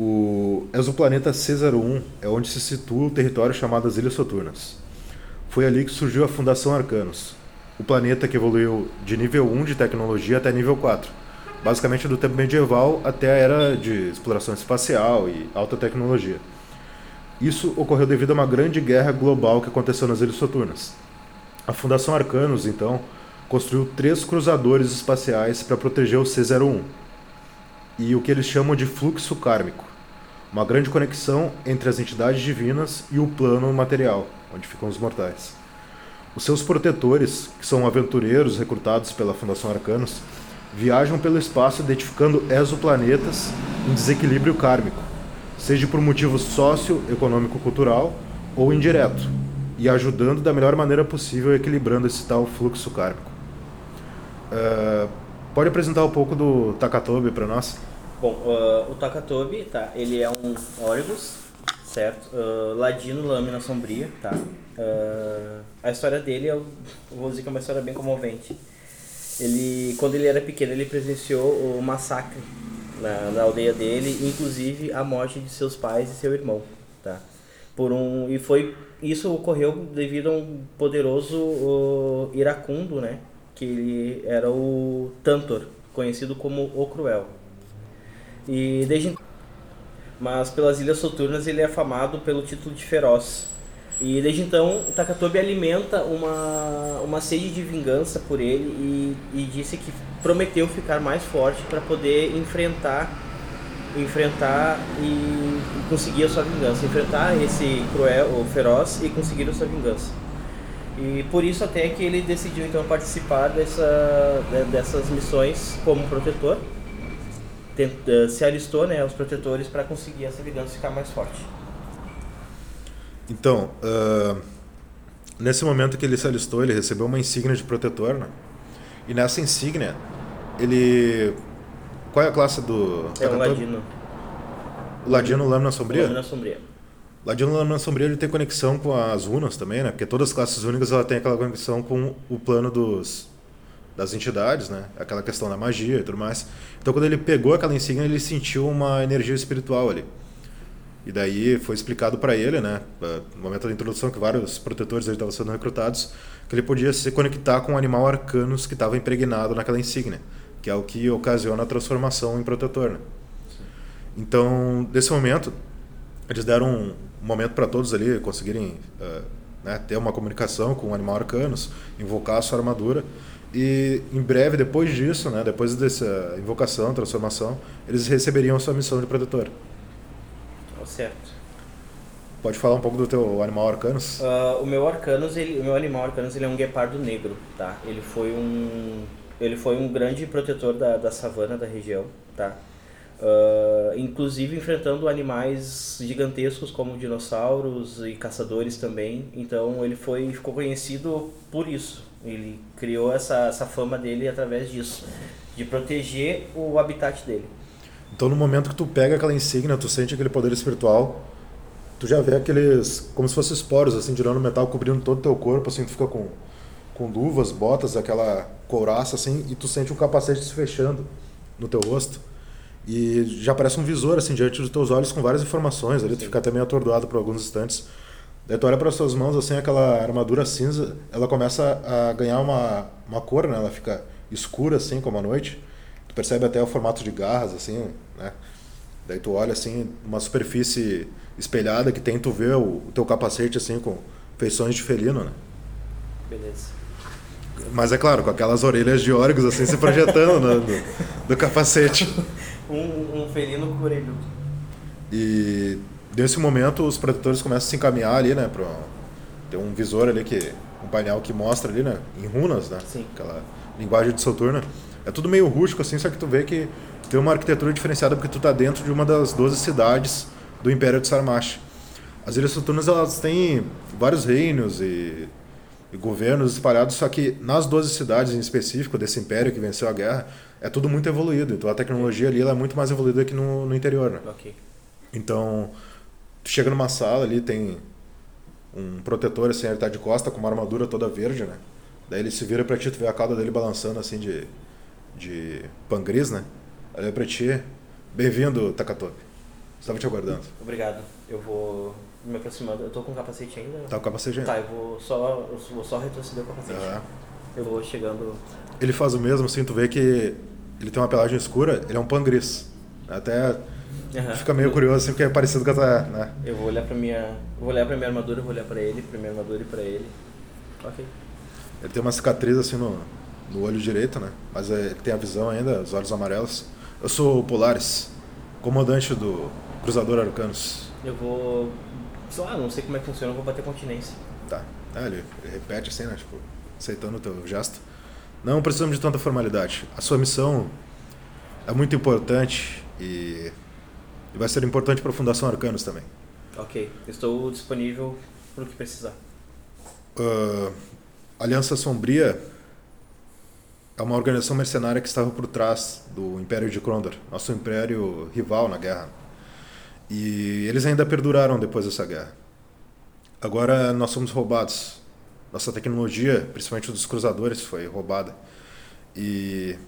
O exoplaneta C01 é onde se situa o território chamado as Ilhas Soturnas. Foi ali que surgiu a Fundação Arcanos, o planeta que evoluiu de nível 1 de tecnologia até nível 4, basicamente do tempo medieval até a era de exploração espacial e alta tecnologia. Isso ocorreu devido a uma grande guerra global que aconteceu nas Ilhas Soturnas. A Fundação Arcanos, então, construiu três cruzadores espaciais para proteger o C-01 e o que eles chamam de fluxo kármico, uma grande conexão entre as entidades divinas e o plano material, onde ficam os mortais. Os seus protetores, que são aventureiros recrutados pela Fundação Arcanos, viajam pelo espaço identificando exoplanetas em desequilíbrio kármico, seja por motivo sócio-econômico-cultural ou indireto, e ajudando da melhor maneira possível equilibrando esse tal fluxo kármico. Uh, pode apresentar um pouco do Takatobi para nós? Bom, uh, o Takatobi, tá, ele é um órgãos, certo? Uh, ladino, lâmina sombria, tá? a história dele, eu vou dizer que é uma história bem comovente. Ele, quando ele era pequeno, ele presenciou o massacre na, na aldeia dele, inclusive a morte de seus pais e seu irmão, tá? Por um e foi isso ocorreu devido a um poderoso uh, iracundo, né? Que ele era o Tantor, conhecido como o Cruel. E desde mas pelas Ilhas Soturnas ele é afamado pelo título de Feroz. E desde então, Takatobi alimenta uma, uma sede de vingança por ele e, e disse que prometeu ficar mais forte para poder enfrentar enfrentar e, e, conseguir a sua vingança, enfrentar esse cruel ou feroz e conseguir a sua vingança. E por isso até que ele decidiu então participar dessa, dessas missões como protetor. Tenta, se alistou né, aos protetores para conseguir essa vingança ficar mais forte. Então, uh, nesse momento que ele se alistou, ele recebeu uma insígnia de protetor, né? E nessa insígnia, ele. Qual é a classe do. É o Ladino. Ladino Lâmina Sombria? Lâmina Sombria. Ladino Lâmina Sombria ele tem conexão com as runas também, né? Porque todas as classes únicas ela tem aquela conexão com o plano dos das entidades, né? Aquela questão da magia e tudo mais. Então quando ele pegou aquela insígnia, ele sentiu uma energia espiritual ali. E daí foi explicado para ele, né, no momento da introdução, que vários protetores estavam sendo recrutados, que ele podia se conectar com um animal arcanos que estava impregnado naquela insígnia, que é o que ocasiona a transformação em protetor. Né? Então, nesse momento, eles deram um momento para todos ali conseguirem uh, né, ter uma comunicação com o animal arcanos, invocar a sua armadura. E em breve, depois disso, né, depois dessa invocação, transformação, eles receberiam a sua missão de protetor certo. Pode falar um pouco do teu animal arcanus? Uh, o meu arcanus, ele, o meu animal arcanus, ele é um guepardo negro, tá? Ele foi um, ele foi um grande protetor da, da savana da região, tá? Uh, inclusive enfrentando animais gigantescos como dinossauros e caçadores também. Então ele foi ficou conhecido por isso. Ele criou essa, essa fama dele através disso, de proteger o habitat dele. Então, no momento que tu pega aquela insígnia, tu sente aquele poder espiritual, tu já vê aqueles, como se fossem esporos, assim, tirando metal, cobrindo todo o teu corpo, assim, tu fica com, com luvas, botas, aquela couraça, assim, e tu sente um capacete se fechando no teu rosto. E já parece um visor, assim, diante dos teus olhos com várias informações, ali tu fica até meio atordoado por alguns instantes. Daí tu olha para as suas mãos, assim, aquela armadura cinza, ela começa a ganhar uma, uma cor, né? Ela fica escura, assim, como a noite percebe até o formato de garras, assim, né? Daí tu olha, assim, uma superfície espelhada que tem, tu vê o, o teu capacete, assim, com feições de felino, né? Beleza. Mas é claro, com aquelas orelhas de órgãos, assim, se projetando no, do, do, capacete. um, um felino orelha. E nesse momento os protetores começam a se encaminhar ali, né? Pro, tem um visor ali, que um painel que mostra ali, né? Em runas, né? Sim. Aquela linguagem de Soturna. É tudo meio rústico assim, só que tu vê que tem uma arquitetura diferenciada porque tu tá dentro de uma das 12 cidades do Império de Sarmash. As Ilhas Soturnas elas têm vários reinos e, e, governos espalhados, só que nas 12 cidades em específico desse império que venceu a guerra, é tudo muito evoluído. Então a tecnologia ali é muito mais evoluída que no, no interior. Né? Okay. Então, tu chega numa sala ali, tem um protetor assim, ele tá de costa com uma armadura toda verde, né? Daí ele se vira pra ti, tu vê a cauda dele balançando assim de de Pangris, né? Olha pra ti. Bem-vindo, Takatobi. Estava te aguardando. Obrigado. Eu vou me aproximando. Eu tô com o capacete ainda? Tá com o capacete ainda? Tá, eu vou só, eu vou só retroceder o capacete. Aham. Eu vou chegando. Ele faz o mesmo, assim, tu vê que ele tem uma pelagem escura, ele é um pangris. Até Aham. fica meio curioso, assim, porque é parecido com a né? Eu vou olhar pra minha. Vou olhar pra minha armadura, eu vou olhar pra ele, pra minha armadura e pra ele. Ok. Ele tem uma cicatriz, assim, no, no olho direito, né? Mas é, ele tem a visão ainda, os olhos amarelos. Eu sou o Polaris, comandante do Cruzador Arcanos. Eu vou. Sei lá, não sei como é que funciona, eu vou bater continência. Tá. É, ele, ele repete assim, né? Tipo, aceitando o teu gesto. Não precisamos de tanta formalidade. A sua missão é muito importante e, e vai ser importante para a Fundação Arcanos também. Ok. Estou disponível pro que precisar. Ah, Aliança Sombria é uma organização mercenária que estava por trás do Império de Krondor, nosso império rival na guerra. E eles ainda perduraram depois dessa guerra. Agora nós somos roubados. Nossa tecnologia, principalmente dos cruzadores, foi roubada. E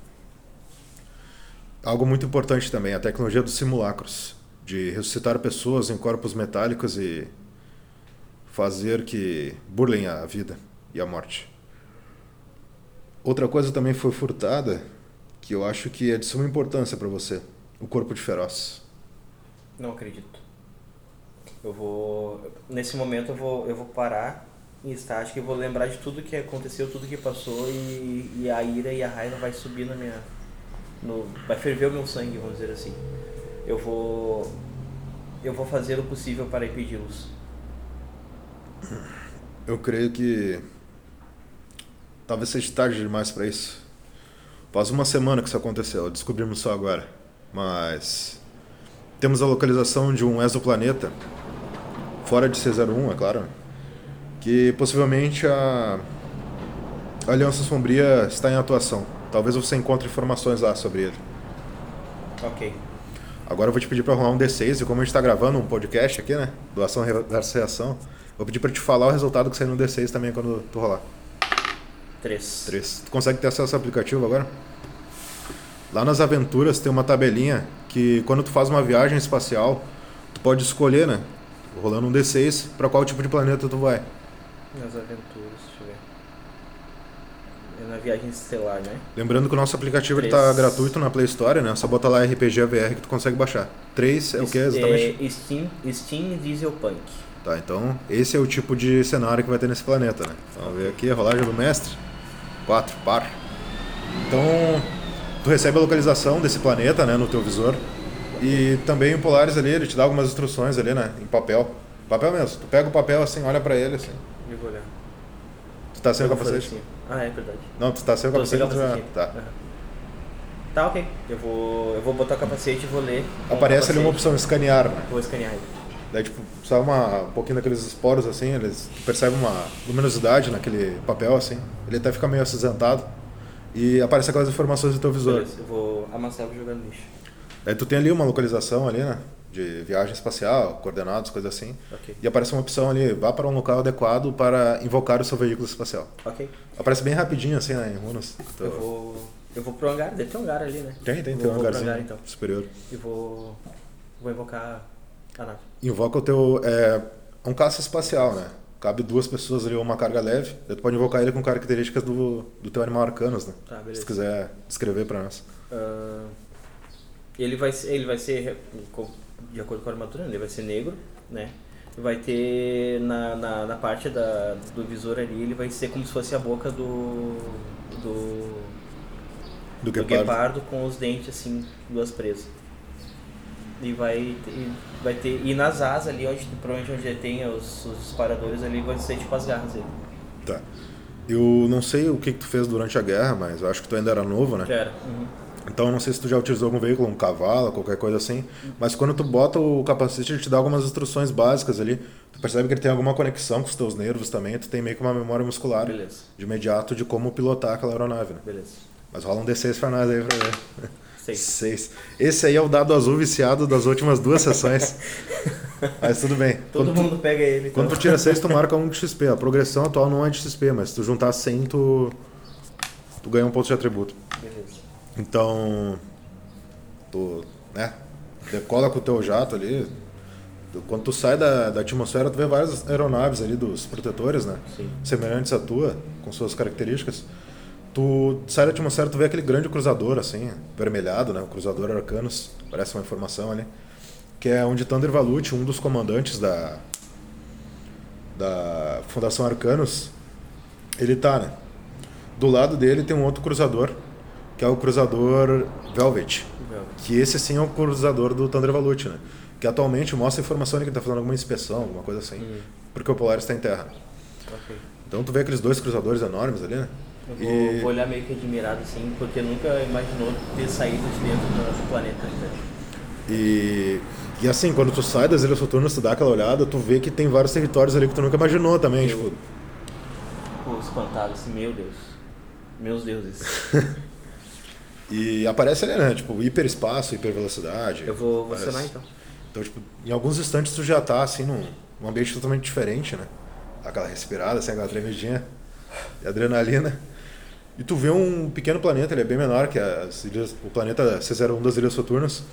algo muito importante também, a tecnologia dos simulacros, de ressuscitar pessoas em corpos metálicos e fazer que burlem a vida e a morte. Outra coisa também foi furtada, que eu acho que é de suma importância para você, o corpo de feroz. Não acredito. Eu vou. Nesse momento eu vou, eu vou parar em estática e vou lembrar de tudo que aconteceu, tudo que passou e, e a ira e a raiva vai subir na minha. No, vai ferver o meu sangue, vamos dizer assim. Eu vou. Eu vou fazer o possível para impedi-los. Eu creio que talvez seja tarde demais para isso. Faz uma semana que isso aconteceu, descobrimos só agora. Mas temos a localização de um exoplaneta fora de C01, é claro, que possivelmente a a Aliança Sombria está em atuação. Talvez você encontre informações lá sobre ele. Ok. Agora eu vou te pedir para rolar um D6 e como a gente está gravando um podcast aqui, né, do Ação versus Reação, vou pedir para te falar o resultado que saiu no D6 também quando tu rolar. Três. 3. Tu consegue ter acesso ao aplicativo agora? Lá nas aventuras tem uma tabelinha que quando tu faz uma viagem espacial, tu pode escolher, né? Rolando um D6 para qual tipo de planeta tu vai. Nas aventuras, deixa eu ver. É na viagem estelar, né? Lembrando que o nosso aplicativo ele Três. tá gratuito na Play Store, né? Só bota lá RPG AVR que tu consegue baixar. 3 é o que exatamente? É Steam, Steam Diesel Punk. Tá, então esse é o tipo de cenário que vai ter nesse planeta, né? Vamos ver aqui a rolagem do mestre. 4, par. Então, tu recebe a localização desse planeta, né, no teu visor. E também o Polaris ali, ele te dá algumas instruções ali, né, em papel. Papel mesmo. Tu pega o papel assim, olha pra ele assim. Eu vou olhar. Tu tá sem o capacete? assim. Ah, é verdade. Não, tu tá sem o capacete, tu já... capacete. Tá. Aham. Tá, ok. Eu vou, eu vou botar o capacete e vou ler. o Aparece ali uma capacete. opção escanear, né? Vou escanear ele. Daí, tipo, sai uma, um pouquinho daqueles esporos assim, eles tu percebe uma luminosidade naquele papel assim. Ele até fica meio acinzentado. E aparece aquelas informações do teu visor. Beleza, eu vou amassar e vou jogar no lixo. Daí tu tem ali uma localização ali, né? De viagem espacial, coordenadas, coisas assim. Ok. E aparece uma opção ali, vá para um local adequado para invocar o seu veículo espacial. Ok. Aparece bem rapidinho assim, né, em runas. Eu vou. Eu vou pro hangar, deve ter um hangar ali, né? Tem, tem, tem Vou- um vou pro hangarzinho hangar, então. superior. E vou. Vou invocar a nave. Invoca o teu. É um caça espacial, né? Cabe duas pessoas ali ou uma carga leve. Daí tu pode invocar ele com características do, do teu animal arcanos, né? Tá, Se beleza. tu quiser descrever para nós. Ah, ele vai ele vai ser de acordo com a armadura, né? ele vai ser negro, né? Vai ter na, na, na parte da, do visor ali, ele vai ser como se fosse a boca do do, Do do guepardo. guepardo com os dentes assim, duas presas. E vai ter, e vai ter e nas asas ali onde provavelmente onde tem os, os disparadores ali vai ser tipo as garras dele. Tá. Eu não sei o que, que tu fez durante a guerra, mas eu acho que tu ainda era novo, né? Era. Uhum. Então não sei se tu já utilizou algum veículo, um cavalo, qualquer coisa assim, mas quando tu bota o capacete, ele te dá algumas instruções básicas ali. Tu percebe que ele tem alguma conexão com os teus nervos também, tu tem meio que uma memória muscular Beleza. de imediato de como pilotar aquela aeronave, né? Beleza. Mas rola um D6 pra nós aí pra ver. Seis. Seis. Esse aí é o dado azul viciado das últimas duas sessões. mas tudo bem. Todo Quando tu- mundo pega ele. Então. quando tu tira 6, tu marca 1 de XP. A progressão atual não é de XP, mas se tu juntar 100, tu, tu ganha um ponto de atributo. Beleza. Então, tu, né? decola com o teu jato ali. Quando tu sai da, da atmosfera, tu vê várias aeronaves ali dos protetores, né? Sim. Semelhantes à tua, com suas características. Tu sai da atmosfera, tu vê aquele grande cruzador, assim, vermelhado, né? O cruzador Arcanos, parece uma informação ali. Que é onde Thunder Valut, um dos comandantes da, da Fundação Arcanos, ele tá, né? Do lado dele tem um outro cruzador, que é o cruzador Velvet. Velvet. Que esse sim é o cruzador do Thunder Valut, né? Que atualmente mostra informação de que ele tá fazendo alguma inspeção, alguma coisa assim. Hum. Porque o Polaris está em terra. Ok. Então tu vê aqueles dois cruzadores enormes ali, né? Eu vou, E- vou olhar meio que admirado assim, porque nunca imaginou ter saído de dentro do, do planeta. Né? E, e assim, quando tu sai das Ilhas Soturnas, tu dá aquela olhada, tu vê que tem vários territórios ali que tu nunca imaginou também, Eu- tipo... Pô, espantado assim, meu Deus. Meus deuses. E aparece ali, né? Tipo, hiperespaço, hipervelocidade. Eu vou, acionar então. Então, tipo, em alguns instantes tu já tá, assim, num, num ambiente totalmente diferente, né? Aquela respirada, assim, aquela tremidinha de adrenalina. E tu vê um pequeno planeta, ele é bem menor que as ilhas, o planeta C01 das Ilhas Soturnas.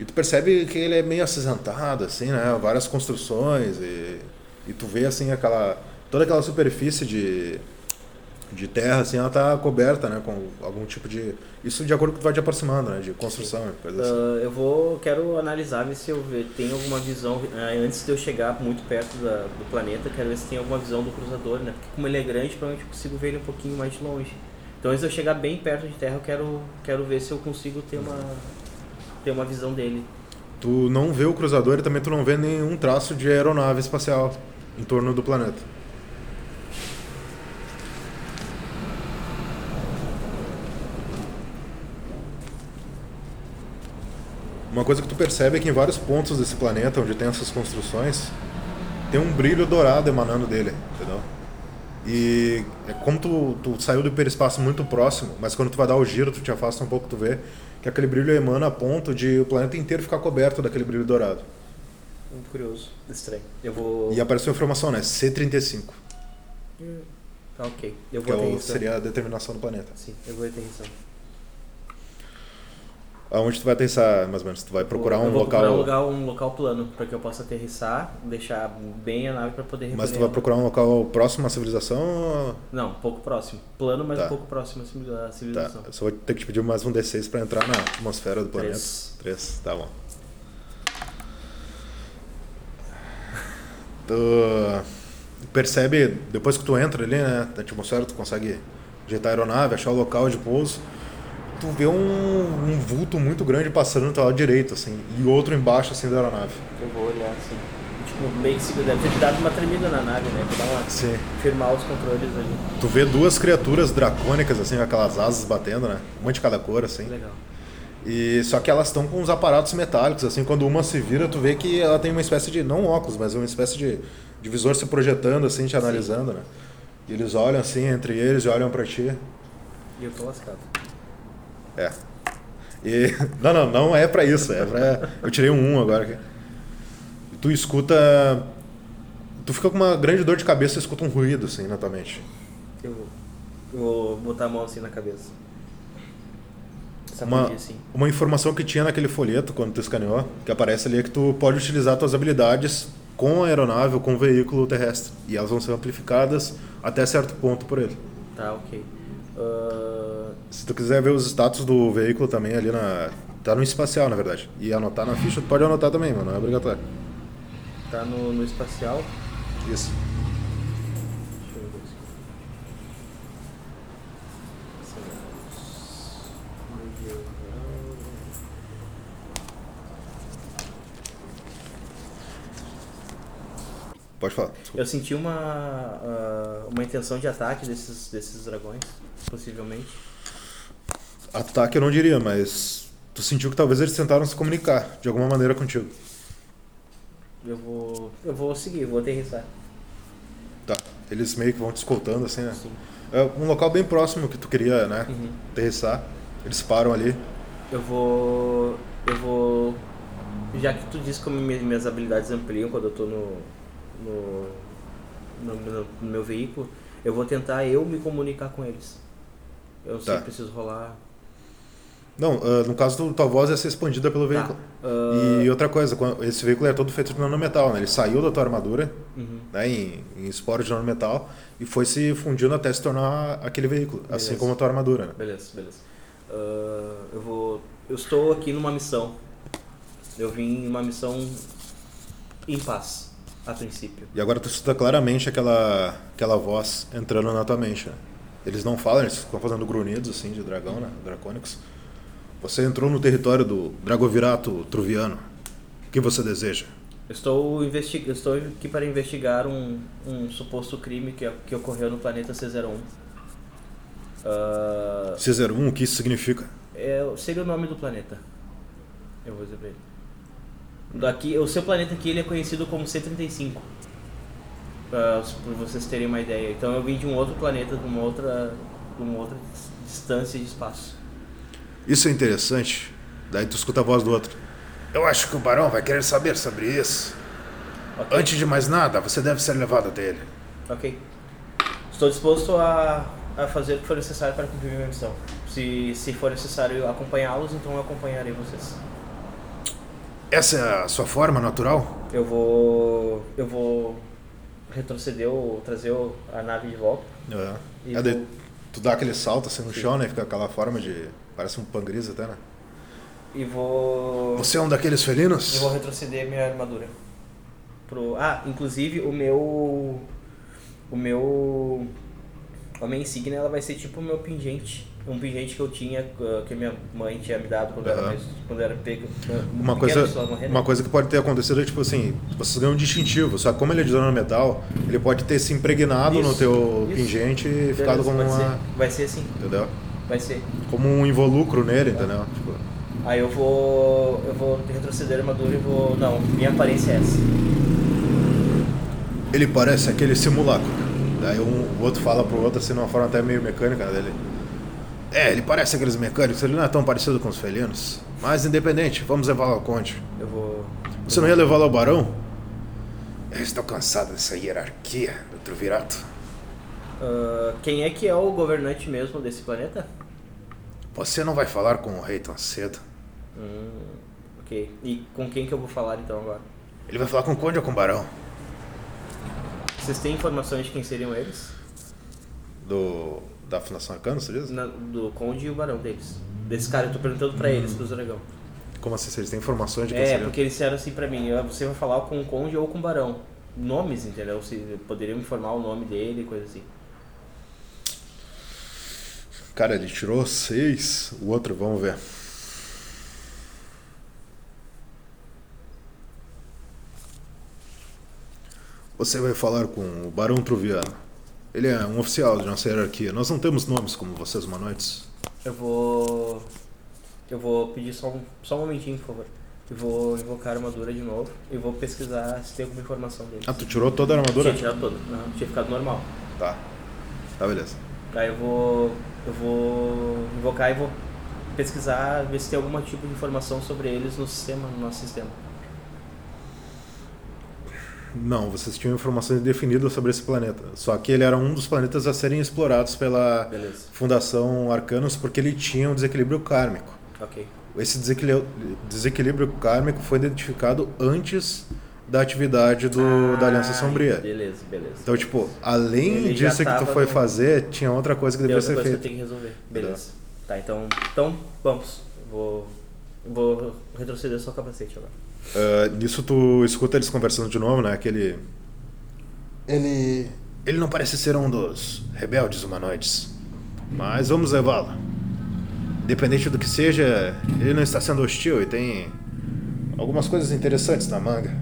E tu percebe que ele é meio acinzentado, assim, né? Várias construções e, e tu vê, assim, aquela... Toda aquela superfície de, de terra, assim, ela tá coberta, né? Com algum tipo de... Isso de acordo com o que tu vai te aproximando, né? De construção e coisa assim. Ah, eu vou, quero analisar, ver se eu tenho alguma visão, ah, antes de eu chegar muito perto da- do planeta, quero ver se tem alguma visão do cruzador, né? Porque como ele é grande, provavelmente eu consigo ver ele um pouquinho mais de longe. Então antes de eu chegar bem perto de terra, eu quero, quero ver se eu consigo ter uma, ter uma visão dele. Tu não vê o cruzador e também tu não vê nenhum traço de aeronave espacial em torno do planeta. Uma coisa que tu percebe é que em vários pontos desse planeta onde tem essas construções, tem um brilho dourado emanando dele, entendeu? E é como tu, tu saiu do hiperespaço muito próximo, mas quando tu vai dar o giro, tu te afasta um pouco, tu vê que aquele brilho emana a ponto de o planeta inteiro ficar coberto daquele brilho dourado. Muito curioso, estranho. Eu vou. E apareceu a informação, né? C35, Tá ok. Eu que vou é o, seria a determinação do planeta. Sim, eu vou aterrissar. Aonde tu vai aterrissar, mais ou menos? Tu vai procurar um local. procurar um local, um local plano, para que eu possa aterrissar, deixar bem a nave para poder Mas tu recolher vai procurar um local próximo à civilização ou... Não, um pouco próximo. Plano, mas Tá. um pouco próximo à Tá, civilização. eu só vou ter que te pedir mais um D6 pra entrar na atmosfera do planeta. Três. 3, tá bom. Tu percebe, depois que tu entra ali, né, na atmosfera, tu consegue ajeitar a aeronave, achar o local de pouso. Tu vê um, um vulto muito grande passando do teu lado direito, assim, e outro embaixo, assim, da aeronave. Eu vou olhar assim. Tipo, meio que se deve ter dado uma tremida na nave, né? Pra dar uma. Sim. firmar os controles ali. Tu vê duas criaturas dracônicas, assim, com aquelas asas batendo, né? Uma de cada cor, assim. Legal. E só que elas estão com uns aparatos metálicos, assim, quando uma se vira, tu vê que ela tem uma espécie de, não óculos, mas uma espécie de, de visor se projetando, assim, te analisando, né? E eles olham assim entre eles e olham pra ti. E eu tô lascado. É. E, não, não, não é pra isso, é pra, eu tirei um 1 agora. aqui. E tu escuta, tu fica com uma grande dor de cabeça e escuta um ruído, assim, na tua mente. Eu vou, eu vou botar a mão assim na cabeça. Uma, assim. uma informação que tinha naquele folheto, quando tu escaneou, que aparece ali é que tu pode utilizar tuas habilidades com a aeronave ou com o veículo terrestre. E elas vão ser amplificadas até certo ponto por ele. Tá, ok. Ah, Se tu quiser ver os status do veículo também ali na. Tá no espacial, na verdade. E anotar na ficha, tu pode anotar também, mano. Não é obrigatório. tá no, no espacial. Isso. Pode falar. Eu senti uma, ah, uma intenção de ataque desses, desses dragões, possivelmente. Ataque eu não diria, mas tu sentiu que talvez eles tentaram se comunicar de alguma maneira contigo. Eu vou. Eu vou seguir, vou aterrissar. Tá. Eles meio que vão te escoltando, assim, né? Sim. É um local bem próximo que tu queria, né? Uhum. Aterrissar. Eles param ali. Eu vou. Eu vou. Já que tu disse como minhas, habilidades ampliam quando eu tô no. No, no, no- no meu veículo, eu vou tentar eu me comunicar com eles. Eu não sei Tá. se preciso rolar. Não, uh, no caso, tua voz ia ser expandida pelo veículo. Tá. Uh... E outra coisa, esse veículo é todo feito de nanometal, né? Ele saiu da tua armadura, uhum. né, em, em esporo de nanometal, e foi se fundindo até se tornar aquele veículo, assim beleza. assim como a tua armadura. Né? Beleza, beleza. Uh, eu vou. Eu estou aqui numa missão. Eu vim em uma missão em paz, a princípio. E agora tu escuta claramente aquela, aquela voz entrando na tua mente. Né? Eles não falam, eles ficam fazendo grunhidos assim de dragão, né? Dracônicos. Você entrou no território do Dragovirato Truviano. O que você deseja? Estou, investi estou aqui para investigar um, um suposto crime que, que ocorreu no planeta C01. Uh, C01, o que isso significa? É, seria o nome do planeta. Eu vou dizer para ele. Daqui, o seu planeta aqui ele é conhecido como C35. Para vocês terem uma ideia. Então eu vim de um outro planeta, de uma outra, de uma outra distância de espaço. Isso é interessante. Daí tu escuta a voz do outro. Eu acho que o barão vai querer saber sobre isso. Okay. Antes de mais nada, você deve ser levado até ele. Ok. Estou disposto a, a fazer o que for necessário para cumprir minha missão. Se, se for necessário acompanhá-los, então eu acompanharei vocês. Essa é a sua forma natural? Eu vou. Eu vou retroceder ou trazer a nave de volta. É. é vou... Tu dá aquele salto assim no Sim. chão, né? Fica aquela forma de Parece um pangris até, né? E vou. Você é um daqueles felinos? E vou retroceder minha armadura. Pro... Ah, inclusive o meu. O meu. A minha insígnia ela vai ser tipo o meu pingente. Um pingente que eu tinha, que minha mãe tinha me dado quando, uhum. era, quando era pego. Uma coisa, uma coisa que pode ter acontecido é tipo assim, vocês ganham um distintivo, só que como ele é de dano metal, ele pode ter se impregnado isso, no teu isso. pingente e Beleza, ficado como uma. Ser. Vai ser assim. Entendeu? Vai ser. Como um involucro nele, entendeu? Tipo... Aí eu vou. Eu vou retroceder a armadura e vou. Não, minha aparência é essa. Ele parece aquele simulacro. Daí um, o outro fala pro outro assim, de uma forma até meio mecânica dele. É, ele parece aqueles mecânicos, ele não é tão parecido com os felinos. Mas independente, vamos levá-lo ao conde. Eu vou. Você não ia levá-lo ao barão? Eu estou cansado dessa hierarquia do Truvirato. Uh, quem é que é o governante mesmo desse planeta? Você não vai falar com o rei tão cedo. Hum, ok. E com quem que eu vou falar então agora? Ele vai falar com o conde ou com o barão? Vocês têm informações de quem seriam eles? Do. da Fundação Arcana, você diz? Na, do conde e o barão deles. Desse cara, eu tô perguntando pra hum. eles, pro dragão. Como assim? Vocês têm informações de quem É, seriam? porque eles disseram assim pra mim: você vai falar com o conde ou com o barão. Nomes, entendeu? Se poderiam informar o nome dele, coisa assim. Cara, ele tirou seis. O outro, vamos ver. Você vai falar com o Barão Truviano. Ele é um oficial de nossa hierarquia. Nós não temos nomes como vocês humanoides. Eu vou. Eu vou pedir só um, só um momentinho, por favor. Eu vou invocar a armadura de novo e vou pesquisar se tem alguma informação dele. Ah, tu tirou toda a armadura? Tinha tirado toda. Não, tinha ficado normal. Tá. Tá, beleza. Aí eu vou eu vou invocar e vou pesquisar, ver se tem algum tipo de informação sobre eles no sistema, no nosso sistema. Não, vocês tinham informações definidas sobre esse planeta. Só que ele era um dos planetas a serem explorados pela Beleza. Fundação Arcanos porque ele tinha um desequilíbrio kármico. Ok. Esse desequilíbrio, desequilíbrio kármico foi identificado antes da atividade do, ah, da Aliança Sombria. Beleza, beleza. Então, tipo, além Ele disso que tu foi no... fazer, tinha outra coisa que deveria ser feita. que eu tenho que resolver. Beleza. Tá, então, então vamos. Vou, vou retroceder só o capacete agora. Uh, nisso tu escuta eles conversando de novo, né? Aquele. Ele. Ele não parece ser um dos rebeldes humanoides. Mas vamos levá-lo. Independente do que seja, ele não está sendo hostil e tem algumas coisas interessantes na manga.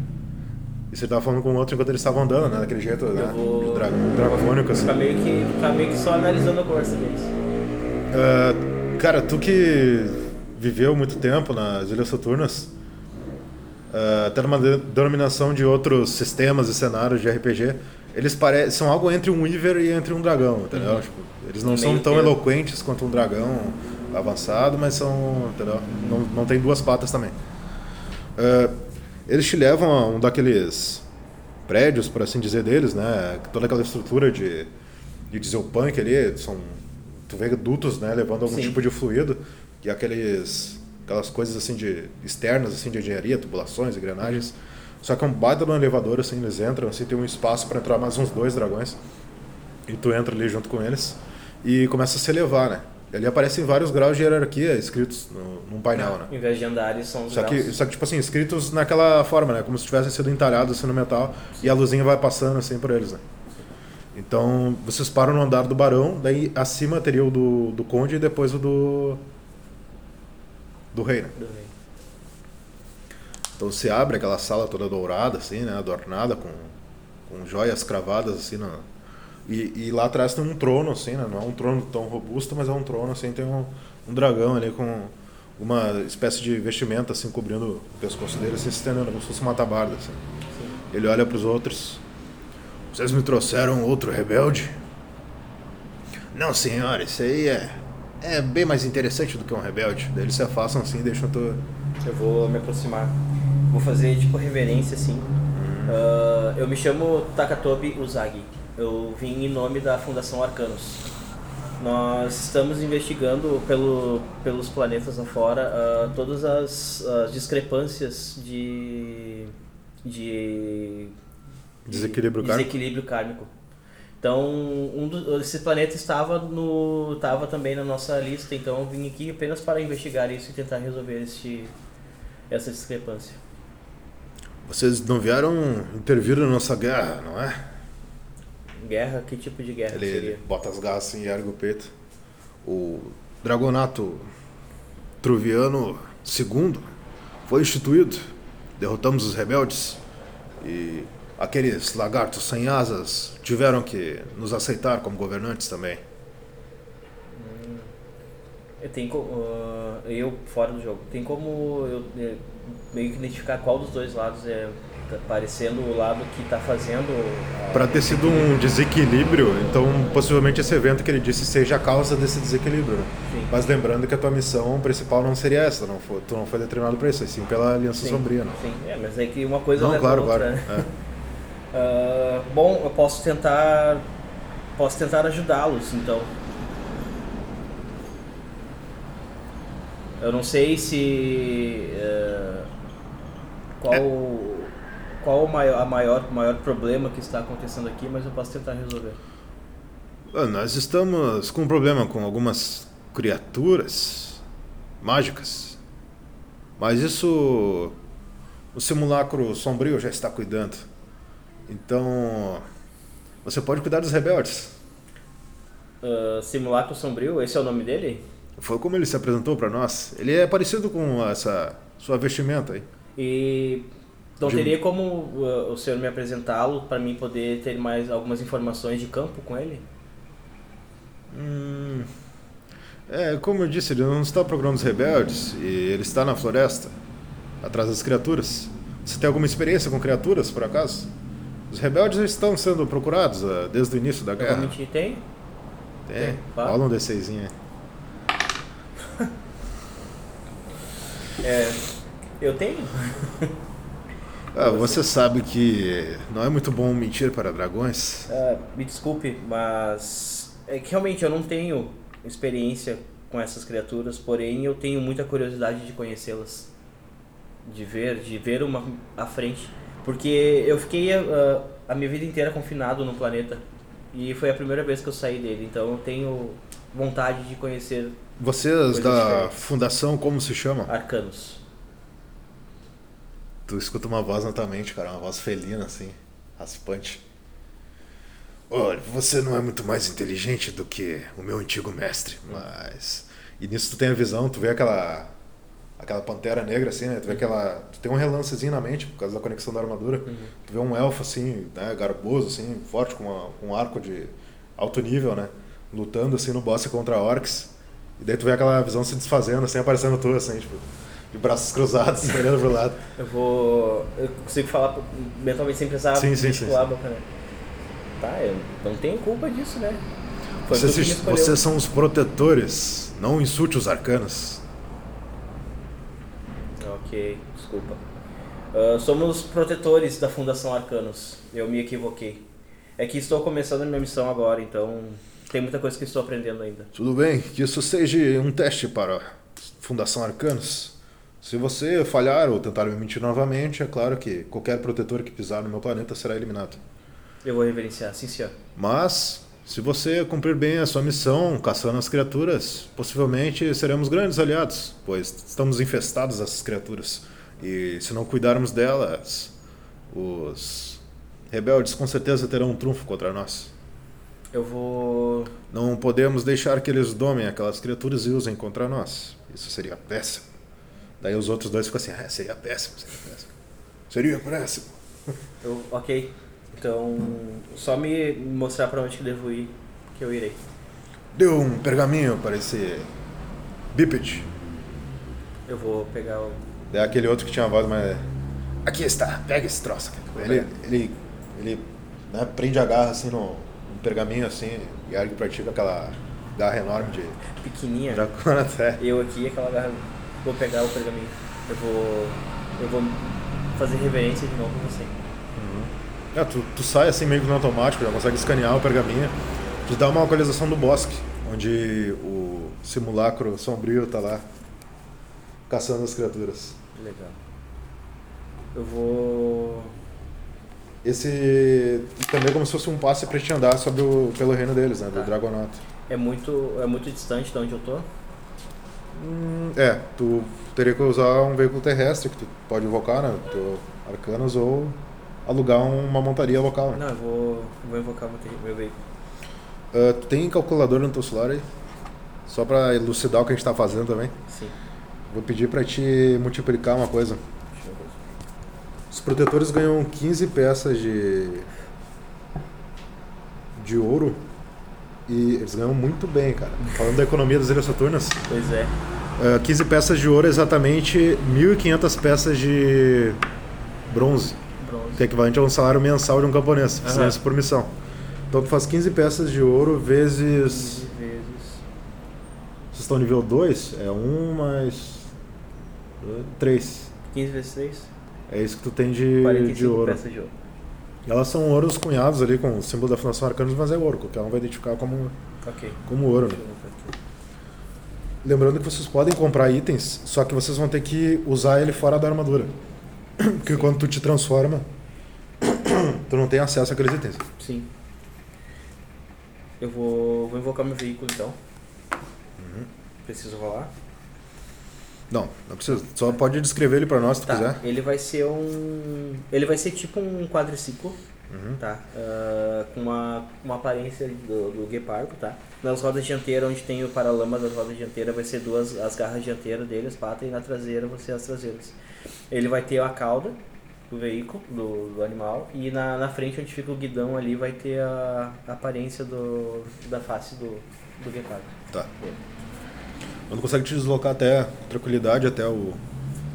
E você tava falando com o outro enquanto eles estavam andando, né? Daquele jeito, eu né? Vou... Dra dracônico, assim. Ficar meio, que, ficar meio que só analisando a conversa deles. Uh, cara, tu que viveu muito tempo nas Ilhas Soturnas, uh, até numa de denominação de outros sistemas e cenários de RPG, eles parecem são algo entre um Weaver e entre um dragão, entendeu? Uhum. Tipo, eles não são tão eloquentes quanto um dragão avançado, mas são, entendeu? Não, não tem duas patas também. Uh, eles te levam a um daqueles prédios, por assim dizer, deles, né? Toda aquela estrutura de, de diesel punk ali, são, tu vê dutos, né? Levando algum Sim. tipo de fluido. e aqueles aquelas coisas assim de externas assim de engenharia, tubulações, engrenagens. Só que é um baita no elevador assim, eles entram, assim, tem um espaço para entrar mais uns dois dragões. E tu entra ali junto com eles e começa a se elevar, né? Ali aparecem vários graus de hierarquia escritos no, num painel, né? Em vez de andares, são os Só que, graus. só que, tipo assim, escritos naquela forma, né? Como se tivessem sido entalhados assim no metal e a luzinha vai passando assim por eles, né? Então, vocês param no andar do barão, daí acima teria o do, do conde e depois o do. do rei, né? Do rei. Então você abre aquela sala toda dourada, assim, né? Adornada com, com joias cravadas, assim, na... e, e lá atrás tem um trono, assim, né? Não é um trono tão robusto, mas é um trono, assim, tem um, um dragão ali com uma espécie de vestimenta, assim, cobrindo o pescoço dele, assim, se estendendo, como se fosse uma tabarda, assim. Sim. Ele olha para os outros. Vocês me trouxeram outro rebelde? Não, senhor, esse aí é, é bem mais interessante do que um rebelde. Daí eles se afastam assim e deixam tu... Eu vou me aproximar. Vou fazer tipo reverência assim. Ah, eu me chamo Takatobi Uzagi. Eu vim em nome da Fundação Arcanos. Nós estamos investigando pelo, pelos planetas afora ah, todas as, as discrepâncias de, de Desequilíbrio de kármico. desequilíbrio kármico. Então, um do, esse planeta estava no estava também na nossa lista, então eu vim aqui apenas para investigar isso e tentar resolver este, essa discrepância. Vocês não vieram intervir na nossa guerra, não é? Guerra? Que tipo de guerra Ele, seria? ele bota as garras assim e ergue o peito. O Dragonato Truviano II foi instituído. Derrotamos os rebeldes. E aqueles lagartos sem asas tiveram que nos aceitar como governantes também. Eu tenho ah, eu fora do jogo. Tem como eu eh, meio que identificar qual dos dois lados é tá parecendo o lado que está fazendo Para ter sido um desequilíbrio, então possivelmente esse evento que ele disse seja a causa desse desequilíbrio. né? Mas lembrando que a tua missão principal não seria essa, não foi, tu não foi determinado para isso, sim pela Aliança Sim, Sombria. Não, Sim, é, mas é que uma coisa não leva claro, a outra. claro. né? é. Ah, bom, eu posso tentar. Posso tentar ajudá-los, então. Eu não sei se. eh, qual. Qual o maior, a maior, maior problema que está acontecendo aqui, mas eu posso tentar resolver. Ah, Nós estamos com um problema com algumas criaturas mágicas. Mas isso o simulacro sombrio já está cuidando. Então você pode cuidar dos rebeldes. Ah, Simulacro Sombrio, esse é o nome dele? Foi como ele se apresentou para nós. Ele é parecido com essa sua vestimenta aí. E não De- teria como uh, o senhor me apresentá-lo para mim poder ter mais algumas informações de campo com ele? Hum, é, como eu disse, ele não está procurando os rebeldes e ele está na floresta, atrás das criaturas. Você tem alguma experiência com criaturas, por acaso? Os rebeldes estão sendo procurados ah, desde o início da guerra. Realmente tem? Tem. tem. Rola um D6 aí. É, eu tenho. Ah, você sabe que não é muito bom mentir para dragões. Ah, me desculpe, mas é que realmente eu não tenho experiência com essas criaturas, porém eu tenho muita curiosidade de conhecê-las, de ver, de ver uma à frente, porque eu fiquei ah, a minha vida inteira confinado no planeta e foi a primeira vez que eu saí dele, então eu tenho vontade de conhecer Vocês da diferentes. fundação, como se chama? arcanos. Tu escuta uma voz na tua mente, cara, uma voz felina, assim, raspante. Olha, você não é muito mais inteligente do que o meu antigo mestre, mas. E nisso tu tem a visão, tu vê aquela. aquela pantera negra, assim, né? Tu vê aquela. Tu tem um relancezinho na mente, por causa da conexão da armadura. Tu vê um elfo, assim, né, garboso, assim, forte, com, uma- um arco de alto nível, né? Lutando, assim, no boss contra orcs. E daí tu vê aquela visão se desfazendo, assim, aparecendo tu, assim, tipo, de braços cruzados, olhando pro lado. Eu vou. Eu consigo falar mentalmente sem precisar Sim, sim, sim, articular sim. a boca, né? Tá, eu não tenho culpa disso, né? Foi Vocês, escolheu. vocês são os protetores, não insulte os arcanos. Ok, desculpa. Ah, somos protetores da Fundação Arcanos. Eu me equivoquei. É que estou começando a minha missão agora, então tem muita coisa que estou aprendendo ainda. Tudo bem, que isso seja um teste para Fundação Arcanos. Se você falhar ou tentar me mentir novamente, é claro que qualquer protetor que pisar no meu planeta será eliminado. Eu vou reverenciar, sim senhor. Mas, se você cumprir bem a sua missão, caçando as criaturas, possivelmente seremos grandes aliados, pois estamos infestados dessas criaturas. E se não cuidarmos delas, os rebeldes com certeza terão um trunfo contra nós. Eu vou. Não podemos deixar que eles domem aquelas criaturas e usem contra nós. Isso seria péssimo. Daí os outros dois ficam assim, ah, seria péssimo, seria péssimo. Seria péssimo. Eu, ok. Então, só me mostrar pra onde que devo ir, que eu irei. Deu um pergaminho para esse bípede. Eu vou pegar o. É aquele outro que tinha a voz, mas. Aqui está, pega esse troço. aqui." Ele, ele, ele né, prende a garra assim no, no pergaminho assim e ergue pra ti com aquela garra enorme de Pequenininha. dracona até. Eu aqui, aquela garra. Vou pegar o pergaminho. Eu vou. Eu vou fazer reverência de novo com você. É, tu, tu sai assim meio que no automático, já consegue escanear o pergaminho. Te dá uma localização do bosque, onde o simulacro sombrio tá lá caçando as criaturas. Legal. Eu vou. Esse também é como se fosse um passe pra te andar sobre o, pelo reino deles, né? Do Tá. Dragonato. É muito, é muito distante de onde eu tô. Hum, é, tu teria que usar um veículo terrestre que tu pode invocar, né? Teu Arcanos ou alugar uma montaria local, né? Não, eu vou, vou invocar meu, meu veículo. Ah, tu tem calculador no teu celular aí? Só pra elucidar o que a gente tá fazendo também. Sim. Vou pedir pra te multiplicar uma coisa. Os protetores ganham 15 peças de. de ouro. E eles ganham muito bem, cara. Falando da economia das ilhas Saturnas, Pois é. ah, 15 peças de ouro é exatamente 1.500 peças de bronze, Bronze. que é equivalente a um salário mensal de um camponês, Aham. excelência por missão. Então tu faz 15 peças de ouro vezes. 15 vezes. Vocês estão nível 2? É 1 mais. 3. 15 vezes 3? É isso que tu tem de, 45 de ouro. peças de ouro. Elas são ouros cunhados ali com o símbolo da Fundação Arcanos, mas é ouro. Qualquer um vai identificar como, Ok. como ouro. Né? Lembrando que vocês podem comprar itens, só que vocês vão ter que usar ele fora da armadura. Porque quando tu te transforma, tu não tem acesso àqueles itens. Sim. Eu vou, vou invocar meu veículo então. Uhum. Preciso rolar. Não, não precisa. Só pode descrever ele pra nós se tu Tá, quiser. ele vai ser um. Ele vai ser tipo um quadriciclo, Uhum. tá? Ah, com uma, uma aparência do, do guepardo, tá? Nas rodas dianteiras, onde tem o paralama das rodas dianteiras, vai ser duas as garras dianteiras dele, as patas, e na traseira vai ser as traseiras. Ele vai ter a cauda do veículo, do, do animal, e na, na frente, onde fica o guidão ali, vai ter a, a aparência do, da face do, do guepardo. Tá. Quando consegue te deslocar até com tranquilidade até o,